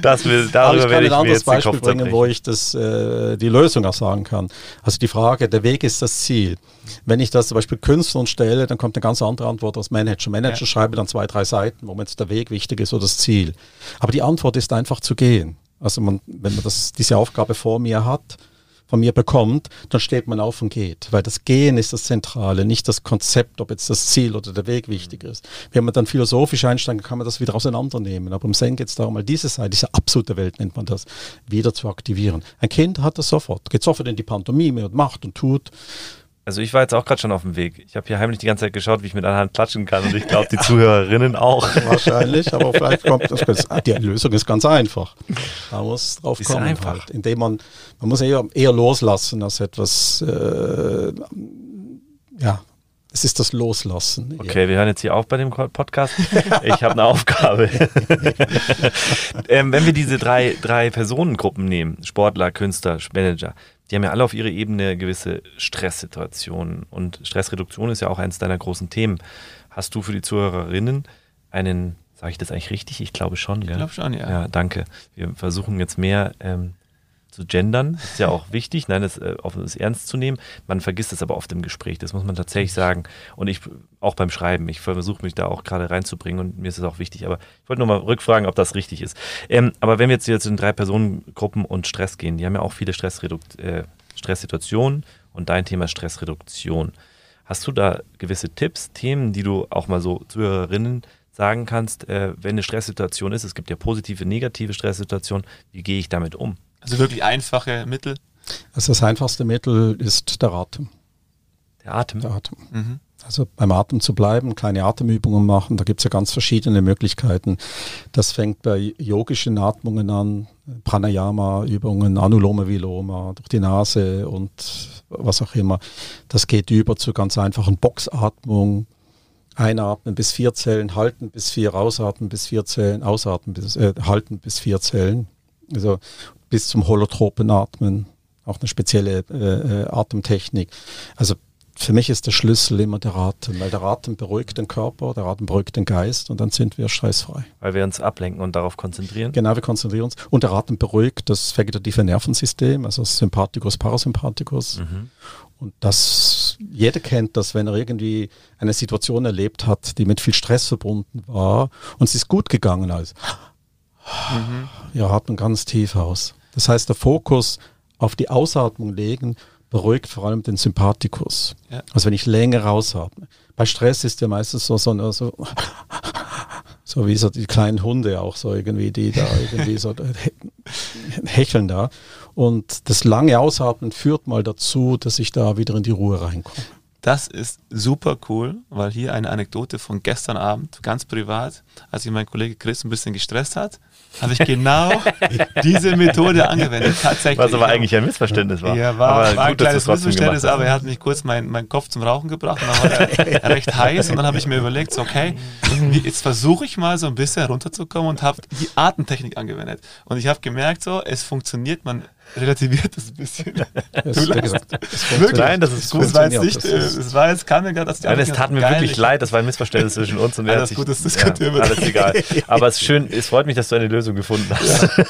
Das will, darüber Aber ich kann ich ein anderes Beispiel bringen, wo ich das, äh, die Lösung auch sagen kann. Also die Frage, der Weg ist das Ziel. Wenn ich das zum Beispiel Künstlern stelle, dann kommt eine ganz andere Antwort als Manager. Manager ja. schreibe dann zwei, drei Seiten, wo mir jetzt der Weg wichtig ist oder das Ziel. Aber die Antwort ist einfach zu gehen. Also man, wenn man das, diese Aufgabe vor mir hat, von mir bekommt, dann steht man auf und geht. Weil das Gehen ist das Zentrale, nicht das Konzept, ob jetzt das Ziel oder der Weg wichtig ist. Wenn man dann philosophisch einsteigen, kann man das wieder auseinandernehmen. Aber im Zen geht es darum, mal diese Seite, diese absolute Welt nennt man das, wieder zu aktivieren. Ein Kind hat das sofort, geht sofort in die Pantomime und macht und tut. Also ich war jetzt auch gerade schon auf dem Weg. Ich habe hier heimlich die ganze Zeit geschaut, wie ich mit einer Hand klatschen kann und ich glaube, die Zuhörerinnen auch. Wahrscheinlich, aber vielleicht kommt das. Die Lösung ist ganz einfach. Man muss drauf ist kommen. Einfach. Halt, indem man, man muss eher, eher loslassen als etwas, äh, ja, es ist das Loslassen. Okay, wir hören jetzt hier auf bei dem Podcast. Ich habe eine Aufgabe. ähm, wenn wir diese drei, drei Personengruppen nehmen, Sportler, Künstler, Manager, die haben ja alle auf ihre Ebene gewisse Stresssituationen. Und Stressreduktion ist ja auch eines deiner großen Themen. Hast du für die Zuhörerinnen einen, sage ich das eigentlich richtig? Ich glaube schon, gell? Ich glaube schon, ja. Ja, danke. Wir versuchen jetzt mehr ähm, zu gendern. Ist ja auch wichtig, nein, das, äh, das ernst zu nehmen. Man vergisst es aber oft im Gespräch, das muss man tatsächlich sagen. Und ich auch beim Schreiben, ich versuche mich da auch gerade reinzubringen und mir ist es auch wichtig. Aber ich wollte nur mal rückfragen, ob das richtig ist. Ähm, aber wenn wir jetzt hier zu den drei Personengruppen und Stress gehen, die haben ja auch viele Stressredukt äh, Stresssituationen und dein Thema Stressreduktion. Hast du da gewisse Tipps, Themen, die du auch mal so Zuhörerinnen sagen kannst, äh, wenn eine Stresssituation ist, es gibt ja positive, negative Stresssituationen, wie gehe ich damit um? Also wirklich einfache Mittel? Also das einfachste Mittel ist der Atem. Der Atem? Der Atem. Mhm. Also beim Atem zu bleiben, kleine Atemübungen machen, da gibt es ja ganz verschiedene Möglichkeiten. Das fängt bei yogischen Atmungen an, Pranayama-Übungen, Anuloma Viloma durch die Nase und was auch immer. Das geht über zu ganz einfachen Boxatmung. Einatmen bis vier Zellen, halten bis vier, ausatmen bis vier Zellen, ausatmen bis, äh, halten bis vier Zellen. Also bis zum holotropen Atmen, auch eine spezielle äh, äh, Atemtechnik. Also für mich ist der Schlüssel immer der Atem, weil der Atem beruhigt den Körper, der Atem beruhigt den Geist und dann sind wir stressfrei. Weil wir uns ablenken und darauf konzentrieren? Genau, wir konzentrieren uns. Und der Atem beruhigt das vegetative Nervensystem, also Sympathikus, Parasympathikus. Mhm. Und das, jeder kennt das, wenn er irgendwie eine Situation erlebt hat, die mit viel Stress verbunden war und es ist gut gegangen, also mhm. ja, atmen ganz tief aus. Das heißt, der Fokus auf die Ausatmung legen, beruhigt vor allem den Sympathikus. Ja. Also wenn ich länger rausatme. Bei Stress ist ja meistens so, so, so, so wie so die kleinen Hunde auch so irgendwie, die da irgendwie so hecheln da. Und das lange Ausatmen führt mal dazu, dass ich da wieder in die Ruhe reinkomme. Das ist super cool, weil hier eine Anekdote von gestern Abend, ganz privat, als ich meinen Kollege Chris ein bisschen gestresst hat, habe ich genau diese Methode angewendet. Tatsächlich. Was aber eigentlich ein Missverständnis war. Ja, war, aber war gut, ein kleines Missverständnis, aber er hat mich kurz meinen mein Kopf zum Rauchen gebracht und dann war er recht heiß und dann habe ich mir überlegt, so, okay, jetzt versuche ich mal so ein bisschen runterzukommen und habe die Atemtechnik angewendet. Und ich habe gemerkt, so, es funktioniert, man relativiert das ein bisschen. Das du gesagt, das wirklich? Nein, das ist gut. Das war jetzt nicht, das, war jetzt, kam mir gerade, dass die Nein, es tat mir wirklich leid, das war ein Missverständnis zwischen uns und alles gut, das diskutieren ja, Alles egal. Aber es ist schön, es freut mich, dass du eine Lösung gefunden hast. Ja.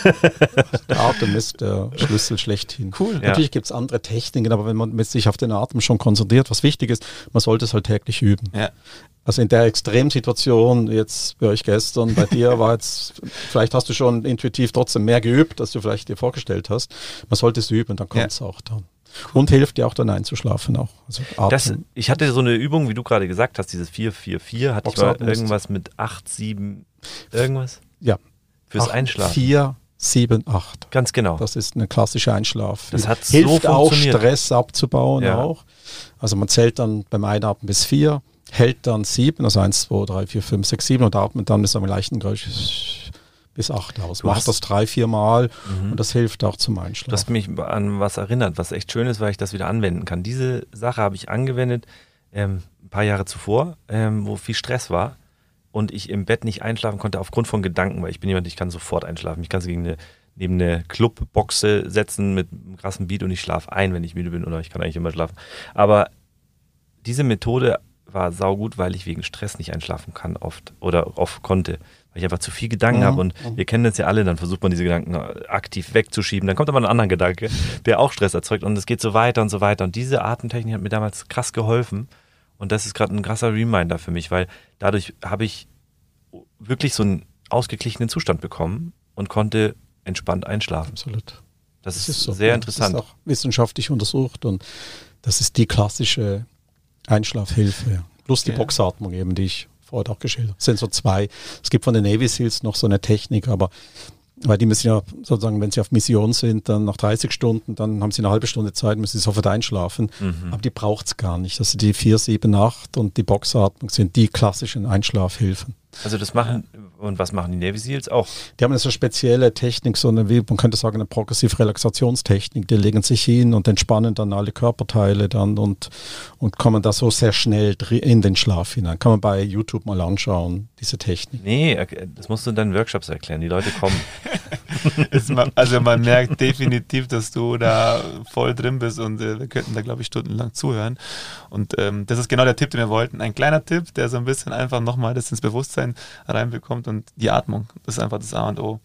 Der Atem ist der Schlüssel schlechthin. Cool. Natürlich gibt es andere Techniken, aber wenn man sich auf den Atem schon konzentriert, was wichtig ist, man sollte es halt täglich üben. Ja. Also in der Extremsituation jetzt bei euch gestern, bei dir war jetzt, vielleicht hast du schon intuitiv trotzdem mehr geübt, als du vielleicht dir vorgestellt hast. Man sollte es üben, dann kommt es ja. auch dann. Und hilft dir auch dann einzuschlafen auch. Also das, ich hatte so eine Übung, wie du gerade gesagt hast, dieses 4-4-4, hatte ich mal irgendwas mit 8, 7, irgendwas? Ja. Fürs 8, Einschlafen. 4, 7, 8. Ganz genau. Das ist eine klassische Einschlaf. Das hat hilft so auch Stress abzubauen ja. auch. Also man zählt dann beim Einatmen bis 4 hält dann sieben, also eins, zwei, drei, vier, fünf, sechs, sieben und atmet dann mit so einem leichten Geräusch bis acht aus. Du Macht das drei, vier Mal mhm. und das hilft auch zum Einschlafen. Das mich an was erinnert, was echt schön ist, weil ich das wieder anwenden kann. Diese Sache habe ich angewendet ähm, ein paar Jahre zuvor, ähm, wo viel Stress war und ich im Bett nicht einschlafen konnte aufgrund von Gedanken, weil ich bin jemand, ich kann sofort einschlafen. Ich kann sie gegen eine, neben eine Clubboxe setzen mit einem krassen Beat und ich schlafe ein, wenn ich müde bin oder ich kann eigentlich immer schlafen. Aber diese Methode war saugut, weil ich wegen Stress nicht einschlafen kann oft oder oft konnte, weil ich einfach zu viel Gedanken mhm. habe und wir kennen das ja alle, dann versucht man diese Gedanken aktiv wegzuschieben, dann kommt aber ein anderer Gedanke, der auch Stress erzeugt und es geht so weiter und so weiter und diese Atemtechnik hat mir damals krass geholfen und das ist gerade ein krasser Reminder für mich, weil dadurch habe ich wirklich so einen ausgeglichenen Zustand bekommen und konnte entspannt einschlafen. Absolut. Das, das ist, ist so. sehr interessant. Das ist auch wissenschaftlich untersucht und das ist die klassische Einschlafhilfe. Plus die ja. Boxatmung eben, die ich vorher auch geschildert habe. So zwei. Es gibt von den Navy Seals noch so eine Technik, aber weil die müssen ja sozusagen, wenn sie auf Mission sind, dann nach 30 Stunden, dann haben sie eine halbe Stunde Zeit, müssen sie sofort einschlafen. Mhm. Aber die braucht es gar nicht. Also die 4, 7, 8 und die Boxatmung sind die klassischen Einschlafhilfen. Also das machen, Und was machen die Navy Seals auch? Die haben eine so spezielle Technik, so eine, wie man könnte sagen, eine progressive Relaxationstechnik. Die legen sich hin und entspannen dann alle Körperteile dann und, und kommen da so sehr schnell in den Schlaf hinein. Kann man bei YouTube mal anschauen, diese Technik. Nee, das musst du in deinen Workshops erklären. Die Leute kommen. also man merkt definitiv, dass du da voll drin bist und äh, wir könnten da, glaube ich, stundenlang zuhören. Und ähm, das ist genau der Tipp, den wir wollten. Ein kleiner Tipp, der so ein bisschen einfach nochmal das ins Bewusstsein reinbekommt und die Atmung. Ist einfach das A und O.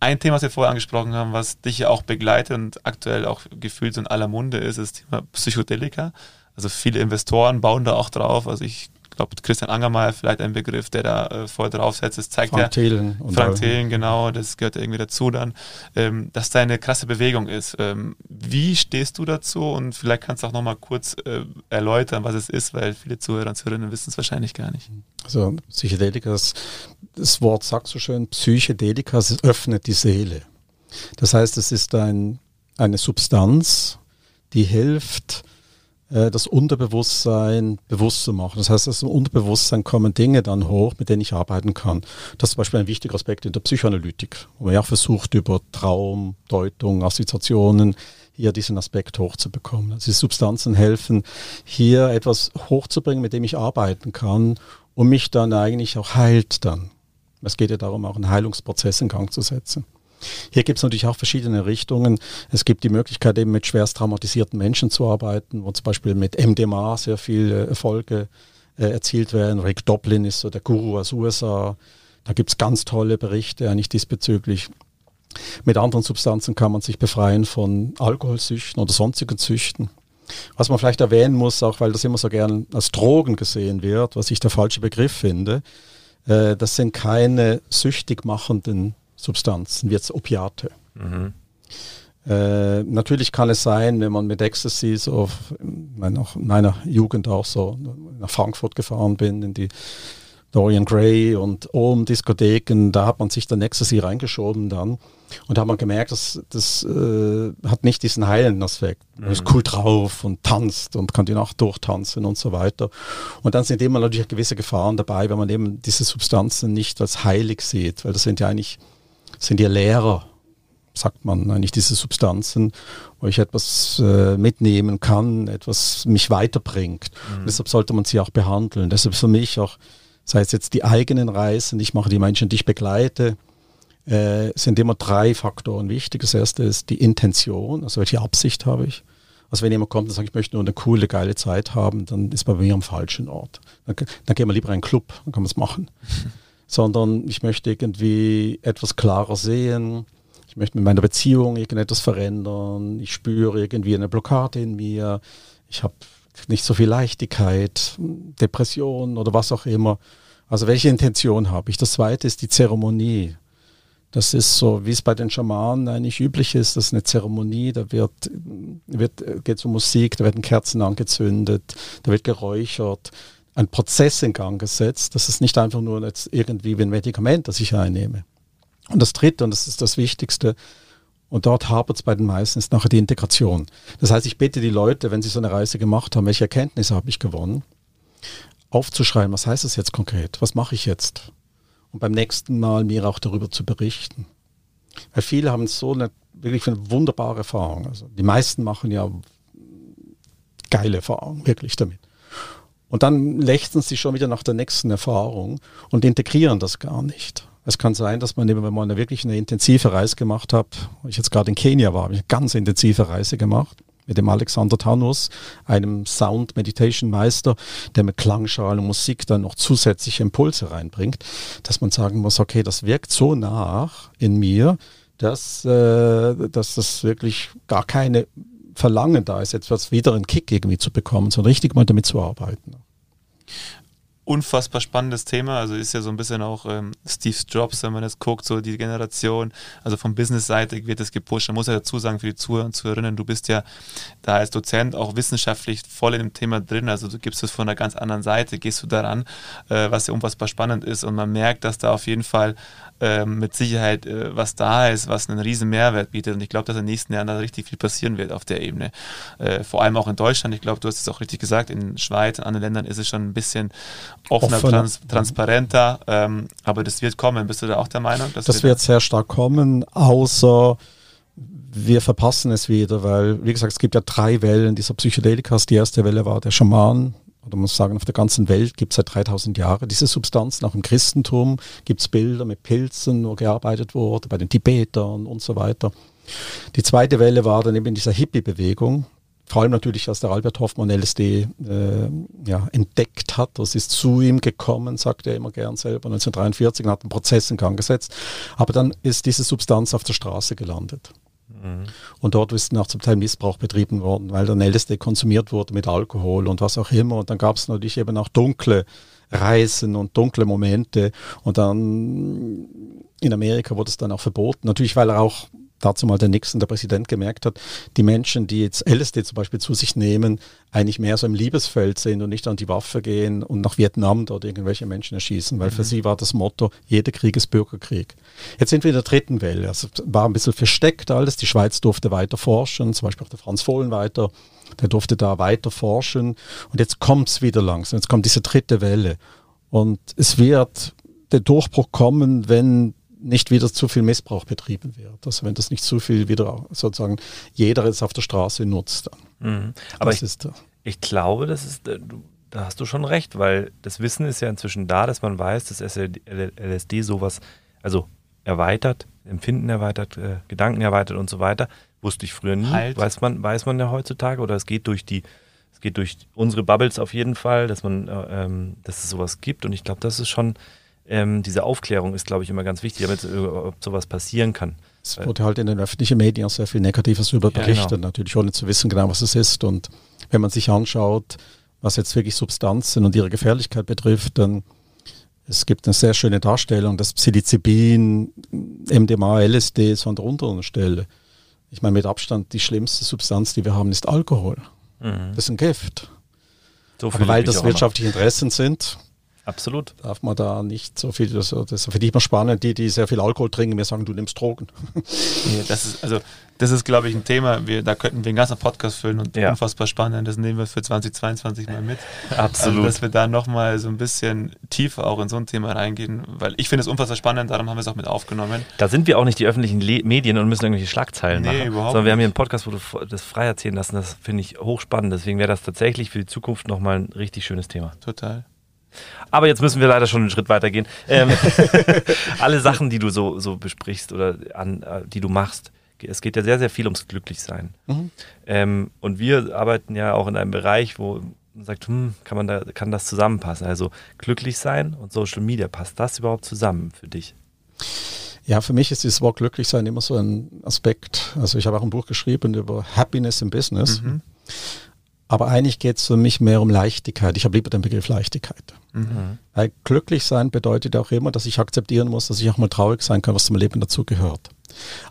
Ein Thema, was wir vorher angesprochen haben, was dich ja auch begleitet und aktuell auch gefühlt so in aller Munde ist, ist das Thema Psychedelika. Also viele Investoren bauen da auch drauf. Also ich ich glaube, Christian Angermeier vielleicht ein Begriff, der da äh, voll draufsetzt. Das zeigt Frank ja. Thelen. Frank Thelen, genau, das gehört irgendwie dazu dann, ähm, dass da eine krasse Bewegung ist. Ähm, wie stehst du dazu? Und vielleicht kannst du auch nochmal kurz äh, erläutern, was es ist, weil viele Zuhörer und Zuhörerinnen wissen es wahrscheinlich gar nicht. Also Psychedelika, das, das Wort sagt so schön, Psychedelika, öffnet die Seele. Das heißt, es ist ein, eine Substanz, die hilft, das Unterbewusstsein bewusst zu machen. Das heißt, aus dem Unterbewusstsein kommen Dinge dann hoch, mit denen ich arbeiten kann. Das ist zum Beispiel ein wichtiger Aspekt in der Psychoanalytik, wo man ja versucht, über Traum, Deutung, Assoziationen hier diesen Aspekt hochzubekommen. Also die Substanzen helfen, hier etwas hochzubringen, mit dem ich arbeiten kann und mich dann eigentlich auch heilt dann. Es geht ja darum, auch einen Heilungsprozess in Gang zu setzen. Hier gibt es natürlich auch verschiedene Richtungen. Es gibt die Möglichkeit, eben mit schwerst traumatisierten Menschen zu arbeiten, wo zum Beispiel mit MDMA sehr viele Erfolge äh, erzielt werden. Rick Doblin ist so der Guru aus USA. Da gibt es ganz tolle Berichte eigentlich diesbezüglich. Mit anderen Substanzen kann man sich befreien von Alkoholsüchten oder sonstigen Süchten. Was man vielleicht erwähnen muss, auch weil das immer so gern als Drogen gesehen wird, was ich der falsche Begriff finde, äh, das sind keine süchtig machenden Substanzen, wie jetzt Opiate. Mhm. Äh, natürlich kann es sein, wenn man mit Ecstasy so in meiner, meiner Jugend auch so nach Frankfurt gefahren bin, in die Dorian Gray und Ohm Diskotheken, da hat man sich dann Ecstasy reingeschoben dann und da hat man gemerkt, dass das äh, hat nicht diesen heilenden Aspekt. Man ist mhm. cool drauf und tanzt und kann die Nacht durchtanzen und so weiter. Und dann sind immer natürlich gewisse Gefahren dabei, wenn man eben diese Substanzen nicht als heilig sieht, weil das sind ja eigentlich sind ja Lehrer, sagt man eigentlich, diese Substanzen, wo ich etwas äh, mitnehmen kann, etwas mich weiterbringt. Mhm. Deshalb sollte man sie auch behandeln. Deshalb für mich auch, sei es jetzt die eigenen Reisen, ich mache die Menschen, die ich begleite, äh, sind immer drei Faktoren wichtig. Das erste ist die Intention, also welche Absicht habe ich. Also wenn jemand kommt und sagt, ich möchte nur eine coole, geile Zeit haben, dann ist man bei mir am falschen Ort. Dann, dann gehen wir lieber in einen Club, dann kann man es machen. sondern ich möchte irgendwie etwas klarer sehen. Ich möchte mit meiner Beziehung irgendetwas verändern. Ich spüre irgendwie eine Blockade in mir. Ich habe nicht so viel Leichtigkeit, Depression oder was auch immer. Also welche Intention habe ich? Das zweite ist die Zeremonie. Das ist so, wie es bei den Schamanen eigentlich üblich ist, das ist eine Zeremonie, da wird, wird geht es um Musik, da werden Kerzen angezündet, da wird geräuchert, ein Prozess in Gang gesetzt. Das ist nicht einfach nur jetzt irgendwie wie ein Medikament, das ich einnehme. Und das Dritte, und das ist das Wichtigste, und dort hapert es bei den meisten, ist nachher die Integration. Das heißt, ich bitte die Leute, wenn sie so eine Reise gemacht haben, welche Erkenntnisse habe ich gewonnen, aufzuschreiben, was heißt das jetzt konkret, was mache ich jetzt? Und beim nächsten Mal mir auch darüber zu berichten. Weil viele haben so eine wirklich eine wunderbare Erfahrung. Also die meisten machen ja geile Erfahrungen, wirklich damit. Und dann lechzen sie schon wieder nach der nächsten Erfahrung und integrieren das gar nicht. Es kann sein, dass man, wenn man wirklich eine intensive Reise gemacht hat, ich jetzt gerade in Kenia war, habe ich eine ganz intensive Reise gemacht mit dem Alexander Tanus, einem Sound Meditation Meister, der mit Klangschalen und Musik dann noch zusätzliche Impulse reinbringt, dass man sagen muss, okay, das wirkt so nach in mir, dass, äh, dass das wirklich gar keine Verlangen da ist, etwas wieder einen Kick irgendwie zu bekommen, sondern richtig mal damit zu arbeiten unfassbar spannendes Thema. Also ist ja so ein bisschen auch ähm, Steve Jobs, wenn man das guckt, so die Generation, also von Business-Seite wird das gepusht. Man muss ja dazu sagen, für die Zuhörer und Zuhörerinnen, du bist ja da als Dozent auch wissenschaftlich voll in dem Thema drin. Also du gibst es von einer ganz anderen Seite, gehst du daran, äh, was ja unfassbar spannend ist. Und man merkt, dass da auf jeden Fall ähm, mit Sicherheit äh, was da ist, was einen riesen Mehrwert bietet. Und ich glaube, dass in den nächsten Jahren da richtig viel passieren wird auf der Ebene. Äh, vor allem auch in Deutschland. Ich glaube, du hast es auch richtig gesagt, in Schweiz, in anderen Ländern ist es schon ein bisschen offener, offener. Trans transparenter, ähm, aber das wird kommen. Bist du da auch der Meinung? das wir wird sehr stark kommen, außer wir verpassen es wieder, weil, wie gesagt, es gibt ja drei Wellen dieser Psychedelikas. Die erste Welle war der Schaman, oder man muss sagen, auf der ganzen Welt gibt es seit 3000 Jahren diese Substanzen. Auch im Christentum gibt es Bilder mit Pilzen, wo gearbeitet wurde, bei den Tibetern und so weiter. Die zweite Welle war dann eben in dieser Hippie-Bewegung. Vor allem natürlich, als der Albert Hoffmann LSD äh, ja, entdeckt hat. Das ist zu ihm gekommen, sagt er immer gern selber, 1943 und hat einen Prozess in Gang gesetzt. Aber dann ist diese Substanz auf der Straße gelandet. Mhm. Und dort ist auch zum Teil Missbrauch betrieben worden, weil dann LSD konsumiert wurde mit Alkohol und was auch immer. Und dann gab es natürlich eben auch dunkle Reisen und dunkle Momente. Und dann in Amerika wurde es dann auch verboten. Natürlich, weil er auch dazu mal der Nixon, der Präsident, gemerkt hat, die Menschen, die jetzt LSD zum Beispiel zu sich nehmen, eigentlich mehr so im Liebesfeld sind und nicht an die Waffe gehen und nach Vietnam dort irgendwelche Menschen erschießen, weil mhm. für sie war das Motto, jeder Krieg ist Bürgerkrieg. Jetzt sind wir in der dritten Welle. Also war ein bisschen versteckt alles. Die Schweiz durfte weiter forschen, zum Beispiel auch der Franz Fohlen weiter, der durfte da weiter forschen. Und jetzt kommt es wieder langsam. Jetzt kommt diese dritte Welle. Und es wird der Durchbruch kommen, wenn nicht wieder zu viel Missbrauch betrieben wird. Also wenn das nicht zu viel wieder sozusagen jeder jetzt auf der Straße nutzt. Mhm. Aber ich, ist, ich glaube, das ist, äh, da hast du schon recht, weil das Wissen ist ja inzwischen da, dass man weiß, dass LSD sowas, also erweitert, Empfinden erweitert, äh, Gedanken erweitert und so weiter. Wusste ich früher nie. Halt. Weiß man, weiß man ja heutzutage oder es geht durch die, es geht durch unsere Bubbles auf jeden Fall, dass man, äh, ähm, dass es sowas gibt und ich glaube, das ist schon ähm, diese Aufklärung ist, glaube ich, immer ganz wichtig, damit äh, ob sowas passieren kann. Es wurde halt in den öffentlichen Medien sehr viel Negatives über berichtet, ja, genau. natürlich ohne zu wissen genau, was es ist. Und wenn man sich anschaut, was jetzt wirklich Substanzen und ihre Gefährlichkeit betrifft, dann es gibt eine sehr schöne Darstellung, dass Psilocybin, MDMA, LSD so an der unteren Stelle. Ich meine, mit Abstand die schlimmste Substanz, die wir haben, ist Alkohol. Mhm. Das ist ein Gift. So Aber weil das wirtschaftliche Interessen sind, Absolut. Darf man da nicht so viel, das, das für die immer spannend, die, die sehr viel Alkohol trinken, mir sagen, du nimmst Drogen. Nee, das ist, also, das ist, glaube ich, ein Thema, wir, da könnten wir einen ganzen Podcast füllen und ja. unfassbar spannend, das nehmen wir für 2022 mal mit. Absolut. Also, dass wir da nochmal so ein bisschen tiefer auch in so ein Thema reingehen, weil ich finde es unfassbar spannend, darum haben wir es auch mit aufgenommen. Da sind wir auch nicht die öffentlichen Le Medien und müssen irgendwelche Schlagzeilen nee, machen, überhaupt sondern wir haben hier einen Podcast, wo du das frei erzählen lassen, das finde ich hochspannend, deswegen wäre das tatsächlich für die Zukunft nochmal ein richtig schönes Thema. Total. Aber jetzt müssen wir leider schon einen Schritt weiter gehen. Ähm, alle Sachen, die du so, so besprichst oder an, äh, die du machst, es geht ja sehr, sehr viel ums Glücklichsein. Mhm. Ähm, und wir arbeiten ja auch in einem Bereich, wo man sagt, hm, kann, man da, kann das zusammenpassen? Also glücklich sein und Social Media, passt das überhaupt zusammen für dich? Ja, für mich ist dieses Wort glücklich sein immer so ein Aspekt. Also ich habe auch ein Buch geschrieben über Happiness im Business. Mhm. Aber eigentlich geht es für mich mehr um Leichtigkeit. Ich habe lieber den Begriff Leichtigkeit. Mhm. Weil glücklich sein bedeutet auch immer, dass ich akzeptieren muss, dass ich auch mal traurig sein kann, was zum Leben dazugehört.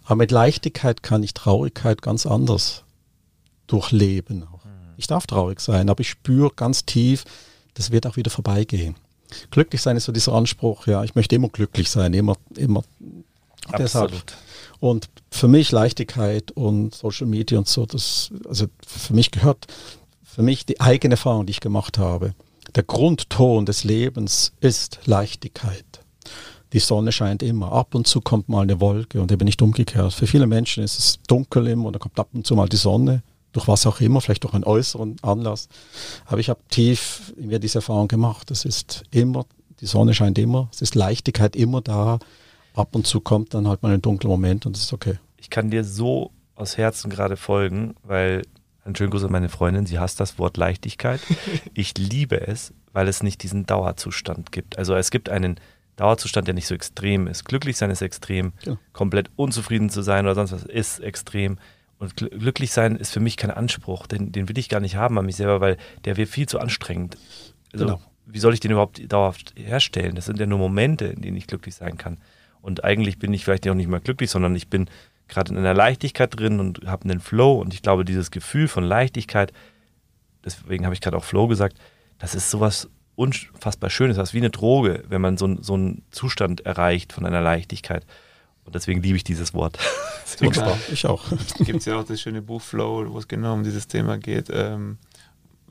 Aber mit Leichtigkeit kann ich Traurigkeit ganz anders durchleben. Mhm. Ich darf traurig sein, aber ich spüre ganz tief, das wird auch wieder vorbeigehen. Glücklich sein ist so dieser Anspruch, ja, ich möchte immer glücklich sein, immer, immer. Absolut. Deshalb. Und für mich Leichtigkeit und Social Media und so, das, also für mich gehört für mich die eigene Erfahrung, die ich gemacht habe. Der Grundton des Lebens ist Leichtigkeit. Die Sonne scheint immer. Ab und zu kommt mal eine Wolke und eben nicht umgekehrt. Für viele Menschen ist es dunkel immer und dann kommt ab und zu mal die Sonne. Durch was auch immer, vielleicht durch einen äußeren Anlass. Aber ich habe tief in mir diese Erfahrung gemacht. Es ist immer, die Sonne scheint immer, es ist Leichtigkeit immer da. Ab und zu kommt dann halt mal ein dunkler Moment und es ist okay. Ich kann dir so aus Herzen gerade folgen, weil einen schönen Gruß an meine Freundin. Sie hasst das Wort Leichtigkeit. Ich liebe es, weil es nicht diesen Dauerzustand gibt. Also es gibt einen Dauerzustand, der nicht so extrem ist. Glücklich sein ist extrem. Ja. Komplett unzufrieden zu sein oder sonst was ist extrem. Und glücklich sein ist für mich kein Anspruch. Den, den will ich gar nicht haben an mich selber, weil der wird viel zu anstrengend. Also, genau. Wie soll ich den überhaupt dauerhaft herstellen? Das sind ja nur Momente, in denen ich glücklich sein kann. Und eigentlich bin ich vielleicht auch nicht mal glücklich, sondern ich bin gerade in einer Leichtigkeit drin und habe einen Flow. Und ich glaube, dieses Gefühl von Leichtigkeit, deswegen habe ich gerade auch Flow gesagt, das ist sowas unfassbar Schönes, das ist wie eine Droge, wenn man so, so einen Zustand erreicht von einer Leichtigkeit. Und deswegen liebe ich dieses Wort. Total. Ich auch. Gibt es ja auch das schöne Buch Flow, wo es genau um dieses Thema geht. Ähm,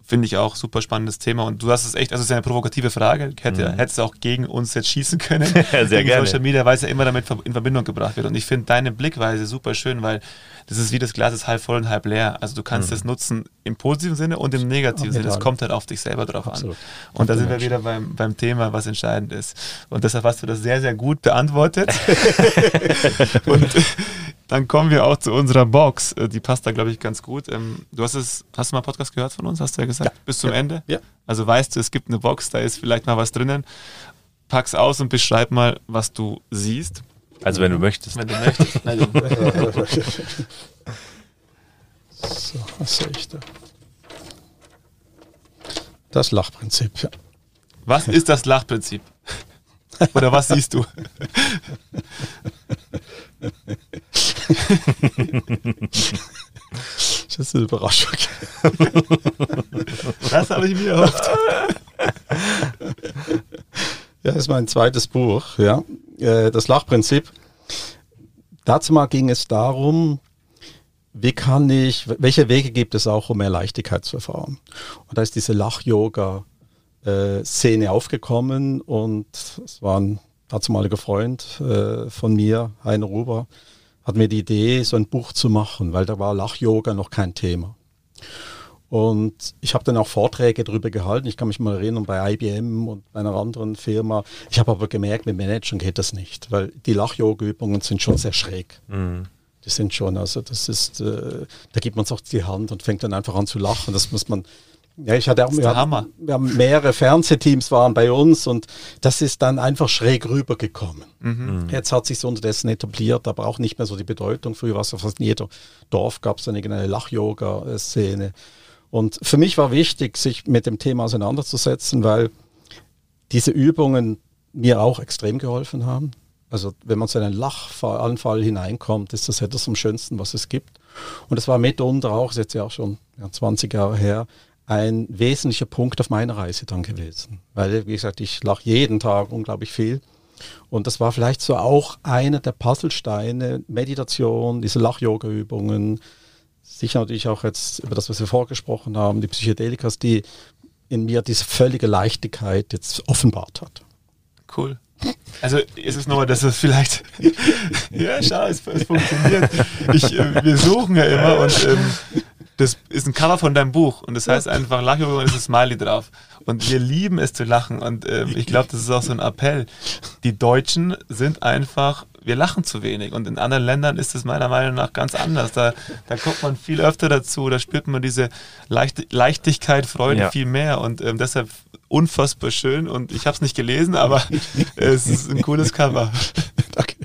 finde ich auch super spannendes Thema. Und du hast es echt, also es ist eine provokative Frage. Hätte, mhm. Hättest du auch gegen uns jetzt schießen können. Sehr gerne. Social Media, weil es ja immer damit in Verbindung gebracht wird. Und ich finde deine Blickweise super schön, weil das ist wie das Glas ist halb voll und halb leer. Also du kannst mhm. nutzen im positiven Sinne und im negativen Sinne. Es kommt halt auf dich selber drauf Absolut. an. Und da sind wir wieder beim, beim Thema, was entscheidend ist. Und deshalb hast du das sehr, sehr gut beantwortet. und dann kommen wir auch zu unserer Box. Äh, die passt da, glaube ich, ganz gut. Ähm, du hast es, hast du mal Podcast gehört von uns, hast du ja gesagt? Ja. Bis zum ja. Ende? Ja. Also weißt du, es gibt eine Box, da ist vielleicht mal was drinnen. Pack's aus und beschreib mal, was du siehst. Also wenn du möchtest. Wenn du möchtest. so, was sehe ich da? Das Lachprinzip, ja. Was ist das Lachprinzip? Oder was siehst du? das ist eine Überraschung. Das habe ich mir erhofft. Ja, das ist mein zweites Buch, ja. Äh, das Lachprinzip. Dazu mal ging es darum, wie kann ich, welche Wege gibt es auch, um mehr Leichtigkeit zu erfahren? Und da ist diese Lach-Yoga-Szene aufgekommen und es war ein dazumaliger Freund äh, von mir, Heiner Ruber, hat mir die Idee, so ein Buch zu machen, weil da war Lach-Yoga noch kein Thema. Und ich habe dann auch Vorträge darüber gehalten. Ich kann mich mal erinnern bei IBM und bei einer anderen Firma. Ich habe aber gemerkt, mit Managern geht das nicht, weil die Lach-Yoga-Übungen sind schon sehr schräg. Mhm. Die sind schon, also das ist, äh, da gibt man sich die Hand und fängt dann einfach an zu lachen. Das muss man, ja, ich hatte auch, wir, haben, wir haben mehrere Fernsehteams waren bei uns und das ist dann einfach schräg rübergekommen. Mhm. Jetzt hat sich unterdessen etabliert, aber auch nicht mehr so die Bedeutung. Früher war es fast in jeder Dorf gab es eine Lach-Yoga-Szene. Und für mich war wichtig, sich mit dem Thema auseinanderzusetzen, weil diese Übungen mir auch extrem geholfen haben. Also wenn man zu einem Lachanfall hineinkommt, ist das etwas am schönsten, was es gibt. Und es war mitunter auch, ist jetzt ja auch schon ja, 20 Jahre her, ein wesentlicher Punkt auf meiner Reise dann gewesen. Weil, wie gesagt, ich lache jeden Tag unglaublich viel. Und das war vielleicht so auch einer der Puzzlesteine, Meditation, diese Lach-Yoga-Übungen, sicher natürlich auch jetzt über das, was wir vorgesprochen haben, die Psychedelikas, die in mir diese völlige Leichtigkeit jetzt offenbart hat. Cool. Also ist es nochmal, dass es vielleicht, ja, schau, es, es funktioniert. Ich, äh, wir suchen ja immer und ähm, das ist ein Cover von deinem Buch und das heißt einfach Lachübung und es ist ein Smiley drauf. Und wir lieben es zu lachen und äh, ich glaube, das ist auch so ein Appell. Die Deutschen sind einfach, wir lachen zu wenig und in anderen Ländern ist es meiner Meinung nach ganz anders. Da, da kommt man viel öfter dazu, da spürt man diese Leicht Leichtigkeit, Freude ja. viel mehr und ähm, deshalb unfassbar schön und ich habe es nicht gelesen, aber es ist ein cooles Cover. Danke.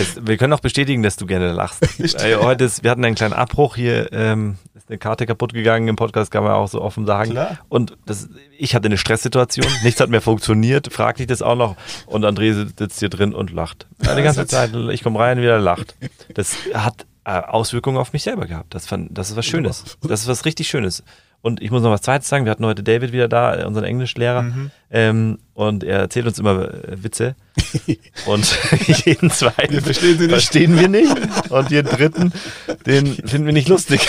Es, wir können auch bestätigen, dass du gerne lachst. äh, heute ist, wir hatten einen kleinen Abbruch hier, ähm, ist eine Karte kaputt gegangen im Podcast, kann man auch so offen sagen. Klar. Und das, ich hatte eine Stresssituation, nichts hat mehr funktioniert, frag dich das auch noch. Und André sitzt hier drin und lacht. Die ganze Zeit, ich komme rein, wieder lacht. Das hat äh, Auswirkungen auf mich selber gehabt. Das, fand, das ist was Schönes. Das ist was richtig Schönes. Und ich muss noch was Zweites sagen. Wir hatten heute David wieder da, unseren Englischlehrer. Mhm. Ähm, und er erzählt uns immer äh, Witze. und jeden zweiten wir verstehen, wir, verstehen wir nicht. Und jeden dritten, den finden wir nicht lustig.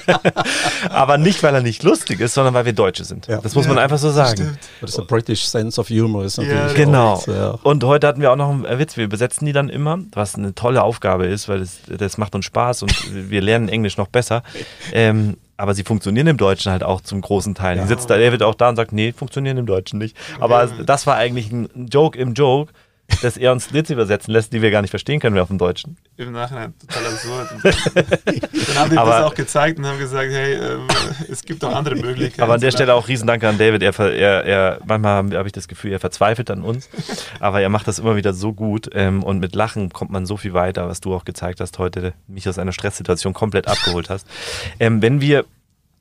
Aber nicht, weil er nicht lustig ist, sondern weil wir Deutsche sind. Ja. Das muss ja, man einfach so sagen. Das ist ein British Sense of Humor. Ist ja, genau. Auch, und heute hatten wir auch noch einen Witz. Wir übersetzen die dann immer, was eine tolle Aufgabe ist, weil das, das macht uns Spaß und wir lernen Englisch noch besser. Ähm, aber sie funktionieren im Deutschen halt auch zum großen Teil. Ja. Die sitzt da, David auch da und sagt, nee, funktionieren im Deutschen nicht. Aber das war eigentlich ein Joke im Joke, dass er uns Lieds übersetzen lässt, die wir gar nicht verstehen können, wir auf dem Deutschen. Im Nachhinein total absurd. dann haben die aber, das auch gezeigt und haben gesagt, hey, äh, es gibt auch andere Möglichkeiten. Aber an der Stelle auch Riesendank an David. Er, er, er manchmal habe ich das Gefühl, er verzweifelt an uns, aber er macht das immer wieder so gut ähm, und mit Lachen kommt man so viel weiter, was du auch gezeigt hast heute, mich aus einer Stresssituation komplett abgeholt hast. Ähm, wenn wir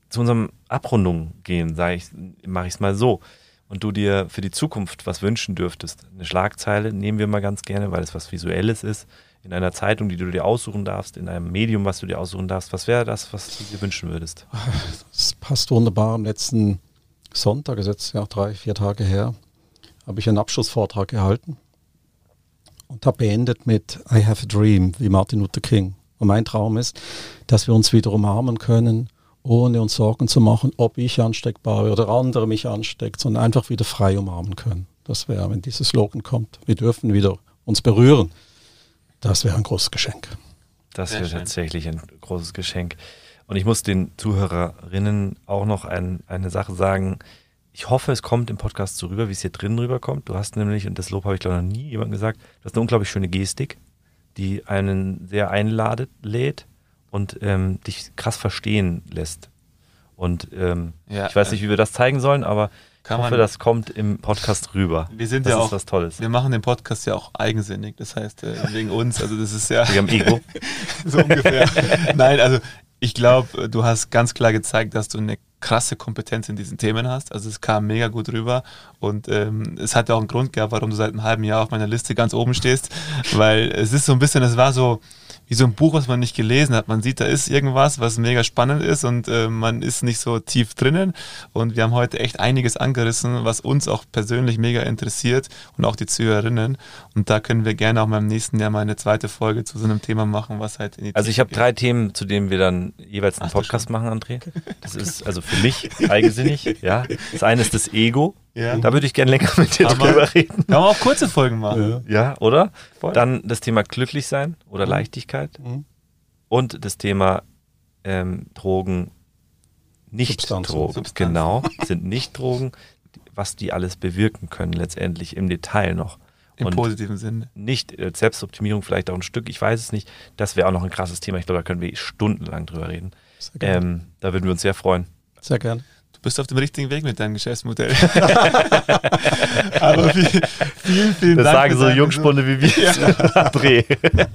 zu unserem Abrundung gehen, sage ich, mache ich es mal so und du dir für die Zukunft was wünschen dürftest, eine Schlagzeile nehmen wir mal ganz gerne, weil es was Visuelles ist, in einer Zeitung, die du dir aussuchen darfst, in einem Medium, was du dir aussuchen darfst, was wäre das, was du dir wünschen würdest? Das passt wunderbar. Am letzten Sonntag, ist jetzt ja drei, vier Tage her, habe ich einen Abschlussvortrag gehalten und habe beendet mit I have a dream, wie Martin Luther King. Und mein Traum ist, dass wir uns wieder umarmen können ohne uns Sorgen zu machen, ob ich ansteckbar bin oder andere mich ansteckt, sondern einfach wieder frei umarmen können. Das wäre, wenn dieses Slogan kommt, wir dürfen wieder uns berühren. Das wäre ein großes Geschenk. Das wäre tatsächlich ein großes Geschenk. Und ich muss den Zuhörerinnen auch noch ein, eine Sache sagen. Ich hoffe, es kommt im Podcast so rüber, wie es hier drin rüberkommt. Du hast nämlich, und das Lob habe ich glaube noch nie jemandem gesagt, du hast eine unglaublich schöne Gestik, die einen sehr einladet, lädt und ähm, dich krass verstehen lässt. Und ähm, ja, ich weiß nicht, wie wir das zeigen sollen, aber ich hoffe, das kommt im Podcast rüber. Wir sind das ja auch was Tolles. Wir machen den Podcast ja auch eigensinnig. Das heißt, äh, wegen uns, also das ist ja. Wir haben Ego. so ungefähr. Nein, also ich glaube, du hast ganz klar gezeigt, dass du eine krasse Kompetenz in diesen Themen hast. Also es kam mega gut rüber und ähm, es hat ja auch einen Grund gehabt, warum du seit einem halben Jahr auf meiner Liste ganz oben stehst, weil es ist so ein bisschen, es war so, wie so ein Buch, was man nicht gelesen hat. Man sieht, da ist irgendwas, was mega spannend ist und äh, man ist nicht so tief drinnen. Und wir haben heute echt einiges angerissen, was uns auch persönlich mega interessiert und auch die Zuhörerinnen. Und da können wir gerne auch mal im nächsten Jahr mal eine zweite Folge zu so einem Thema machen, was halt in die Also ich habe drei Themen, zu denen wir dann jeweils einen Ach, Podcast machen, André. Das ist also für mich eigensinnig. Ja, das eine ist das Ego. Ja. Da würde ich gerne länger mit dir drüber reden. Kann man auch kurze Folgen machen. Ja, ja oder? Voll. Dann das Thema glücklich sein oder mhm. Leichtigkeit. Mhm. Und das Thema ähm, Drogen, nicht Substanzen. Drogen. Substanzen. Genau, sind nicht Drogen, was die alles bewirken können, letztendlich im Detail noch. Im und positiven Sinne. Nicht äh, Selbstoptimierung, vielleicht auch ein Stück, ich weiß es nicht. Das wäre auch noch ein krasses Thema. Ich glaube, da können wir stundenlang drüber reden. Ähm, da würden wir uns sehr freuen. Sehr gerne bist auf dem richtigen Weg mit deinem Geschäftsmodell. Aber viel, vielen, vielen das Dank. Das sagen so Jungspunde wie wir. Ja. Dreh.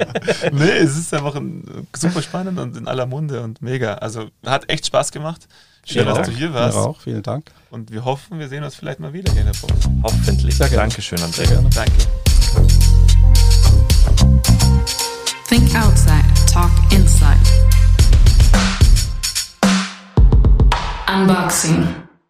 nee, es ist einfach ein, super spannend und in aller Munde und mega. Also hat echt Spaß gemacht. Schön, dass du hier warst. Ja, auch, vielen Dank. Und wir hoffen, wir sehen uns vielleicht mal wieder hier in der Pause. Hoffentlich. Sehr gerne. Dankeschön, André. Gerne. Danke. Think outside, talk inside. unboxing.